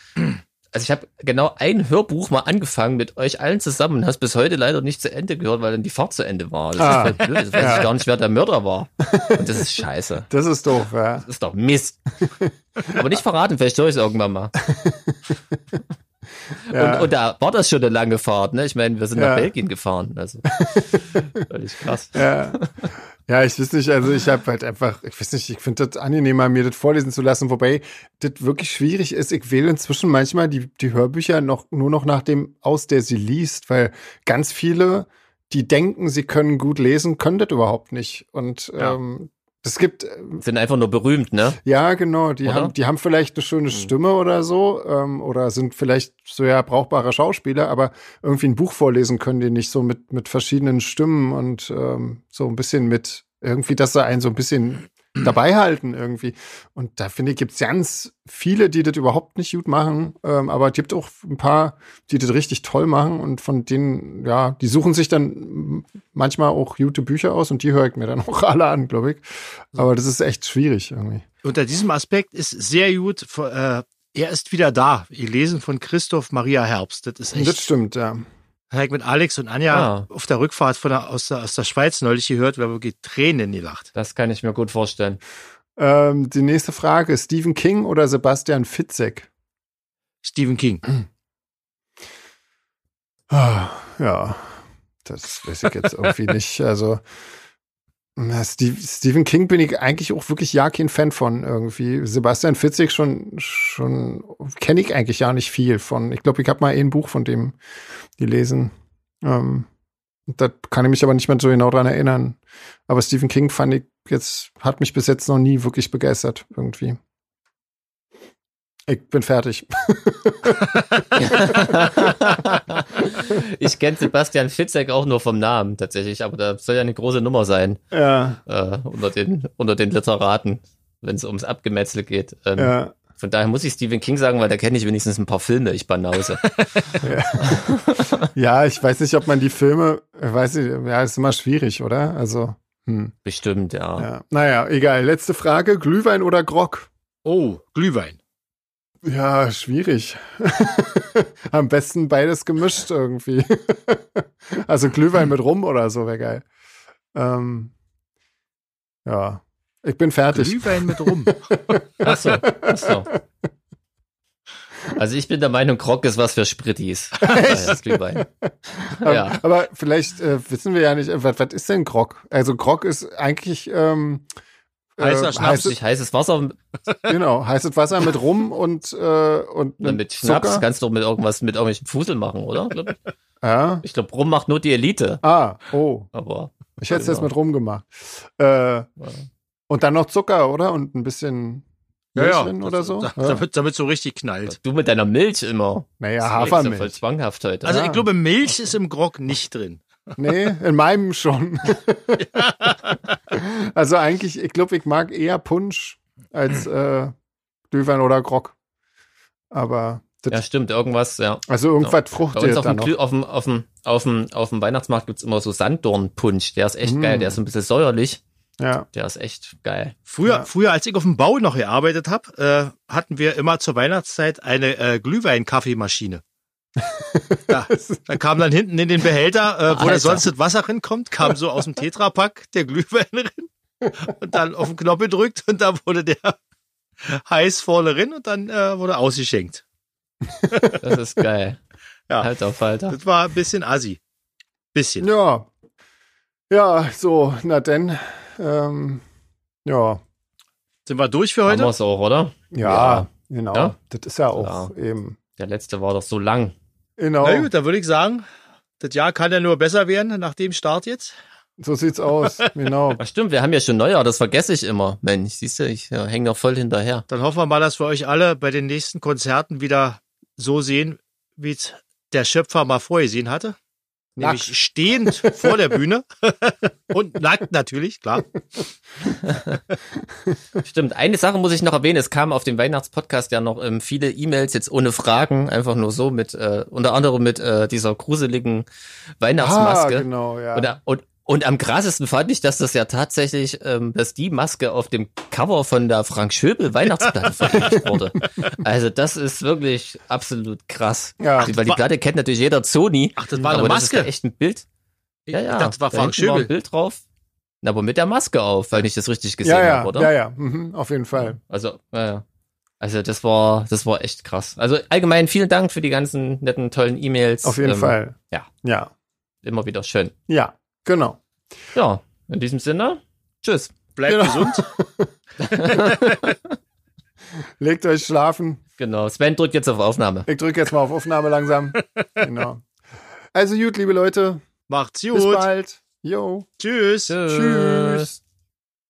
also ich habe genau ein Hörbuch mal angefangen mit euch allen zusammen und hast bis heute leider nicht zu Ende gehört, weil dann die Fahrt zu Ende war. Das ah. ist halt blöd. Das weiß ja. ich gar nicht, wer der Mörder war. Und das ist scheiße. Das ist doof, ja. Das ist doch Mist. Aber nicht verraten, vielleicht soll ich es irgendwann mal. Ja. Und, und, da war das schon eine lange Fahrt, ne? Ich meine, wir sind ja. nach Belgien gefahren. Also völlig krass. Ja. Ja, ich weiß nicht, also ich habe halt einfach, ich weiß nicht, ich finde das angenehmer, mir das vorlesen zu lassen, wobei das wirklich schwierig ist. Ich wähle inzwischen manchmal die, die Hörbücher noch nur noch nach dem aus, der sie liest, weil ganz viele, die denken, sie können gut lesen, können das überhaupt nicht. Und ja. ähm, es gibt. Sind einfach nur berühmt, ne? Ja, genau. Die haben, die haben vielleicht eine schöne hm. Stimme oder so, ähm, oder sind vielleicht so ja brauchbare Schauspieler, aber irgendwie ein Buch vorlesen können die nicht so mit, mit verschiedenen Stimmen und ähm, so ein bisschen mit irgendwie, dass sie einen so ein bisschen dabei halten irgendwie. Und da finde ich, gibt es ganz viele, die das überhaupt nicht gut machen, ähm, aber es gibt auch ein paar, die das richtig toll machen und von denen, ja, die suchen sich dann manchmal auch gute Bücher aus und die höre ich mir dann auch alle an, glaube ich. Aber das ist echt schwierig irgendwie. Unter diesem Aspekt ist sehr gut, äh, er ist wieder da. Ihr lesen von Christoph Maria Herbst. Das ist echt. Das stimmt, ja habe ich mit Alex und Anja ah. auf der Rückfahrt von der, aus, der, aus der Schweiz neulich gehört, wir haben wirklich Tränen gelacht. Das kann ich mir gut vorstellen. Ähm, die nächste Frage, Stephen King oder Sebastian Fitzek? Stephen King. Ah, ja, das weiß ich jetzt irgendwie nicht. Also Stephen King bin ich eigentlich auch wirklich ja kein Fan von irgendwie. Sebastian Fitzek schon, schon kenne ich eigentlich ja nicht viel von. Ich glaube, ich habe mal ein Buch von dem gelesen. Ähm, da kann ich mich aber nicht mehr so genau dran erinnern. Aber Stephen King fand ich jetzt, hat mich bis jetzt noch nie wirklich begeistert irgendwie. Ich bin fertig. ich kenne Sebastian Fitzek auch nur vom Namen tatsächlich, aber da soll ja eine große Nummer sein. Ja. Äh, unter, den, unter den Literaten, wenn es ums Abgemetzel geht. Ähm, ja. Von daher muss ich Stephen King sagen, weil da kenne ich wenigstens ein paar Filme, ich Banause. ja. ja, ich weiß nicht, ob man die Filme, weiß ich, ja, ist immer schwierig, oder? Also. Hm. Bestimmt, ja. ja. Naja, egal. Letzte Frage: Glühwein oder Grog? Oh, Glühwein. Ja, schwierig. Am besten beides gemischt irgendwie. also Glühwein mit Rum oder so wäre geil. Ähm, ja, ich bin fertig. Glühwein mit Rum. Achso, achso. Also ich bin der Meinung, Krog ist was für Sprittis. Echt? Glühwein. ja. Aber vielleicht äh, wissen wir ja nicht, was, was ist denn Grog? Also Grog ist eigentlich ähm, Heißer äh, Schnaps, heißes, heißes Wasser. Genau, heißes Wasser mit Rum und, äh, und mit, mit Schnaps Zucker. kannst du mit irgendwas mit irgendwelchen Fusel machen, oder? Ja. Ich glaube, Rum macht nur die Elite. Ah, oh. Aber. Ich hätte es genau. jetzt mit Rum gemacht. Äh, ja. Und dann noch Zucker, oder? Und ein bisschen Milch ja, ja. oder so. Da, damit, damit so richtig knallt. Du mit deiner Milch immer. Naja, Hafermilch. voll zwanghaft heute. Also ich glaube, Milch ist im Grog nicht drin. Nee, in meinem schon. also eigentlich, ich glaube, ich mag eher Punsch als äh, Glühwein oder Grog. Aber ja, stimmt, irgendwas, ja. Also irgendwas ja. fruchtet auf, dem, auf, dem, auf, dem, auf, dem, auf dem Weihnachtsmarkt gibt's immer so Sanddornpunsch, der ist echt mm. geil, der ist ein bisschen säuerlich. Ja. Der ist echt geil. Früher, ja. früher als ich auf dem Bau noch gearbeitet habe, äh, hatten wir immer zur Weihnachtszeit eine äh, Glühwein-Kaffeemaschine. Da, da kam dann hinten in den Behälter, äh, wo da sonst das Wasser rinkommt, kam so aus dem Tetrapack der Glühwein rein und dann auf den Knopf gedrückt und da wurde der heiß vorne rein und dann äh, wurde ausgeschenkt. Das ist geil. Ja. Halt auf Alter. Das war ein bisschen assi. Bisschen. Ja. Ja, so, na denn. Ähm, ja. Sind wir durch für heute? Haben wir auch, oder? Ja, ja. genau. Ja? Das ist ja auch ja. eben. Der letzte war doch so lang. Genau. Na gut, dann würde ich sagen, das Jahr kann ja nur besser werden nach dem Start jetzt. So sieht's aus, genau. Ach stimmt, wir haben ja schon Neujahr, das vergesse ich immer. Mensch, siehst du, ich ja, hänge noch voll hinterher. Dann hoffen wir mal, dass wir euch alle bei den nächsten Konzerten wieder so sehen, wie es der Schöpfer mal vorgesehen hatte. Nämlich nackt. stehend vor der Bühne und nackt natürlich, klar. Stimmt. Eine Sache muss ich noch erwähnen. Es kamen auf dem Weihnachtspodcast ja noch ähm, viele E-Mails jetzt ohne Fragen, einfach nur so mit, äh, unter anderem mit äh, dieser gruseligen Weihnachtsmaske. Ah, genau, ja. Und, und, und am krassesten fand ich, dass das ja tatsächlich, ähm, dass die Maske auf dem Cover von der Frank Schöbel Weihnachtsplatte veröffentlicht wurde. Also das ist wirklich absolut krass. Ja. Weil die Platte kennt natürlich jeder Sony. Ach, das war eine Maske? Das ist echt ein Bild. Ja, ja. Das war Frank Schöbel. War ein Bild drauf. Aber mit der Maske auf, weil ich das richtig gesehen ja, ja, habe, oder? Ja, ja, mhm, auf jeden Fall. Also, ja, ja. Also das war, das war echt krass. Also allgemein vielen Dank für die ganzen netten, tollen E-Mails. Auf jeden ähm, Fall. Ja. Ja. Immer wieder schön. Ja, genau. Ja, in diesem Sinne, tschüss. Bleibt genau. gesund. Legt euch schlafen. Genau. Sven drückt jetzt auf Aufnahme. Ich drücke jetzt mal auf Aufnahme langsam. genau. Also gut, liebe Leute. Macht's gut. Bis bald. Jo. Tschüss. Tschüss. Tschüss.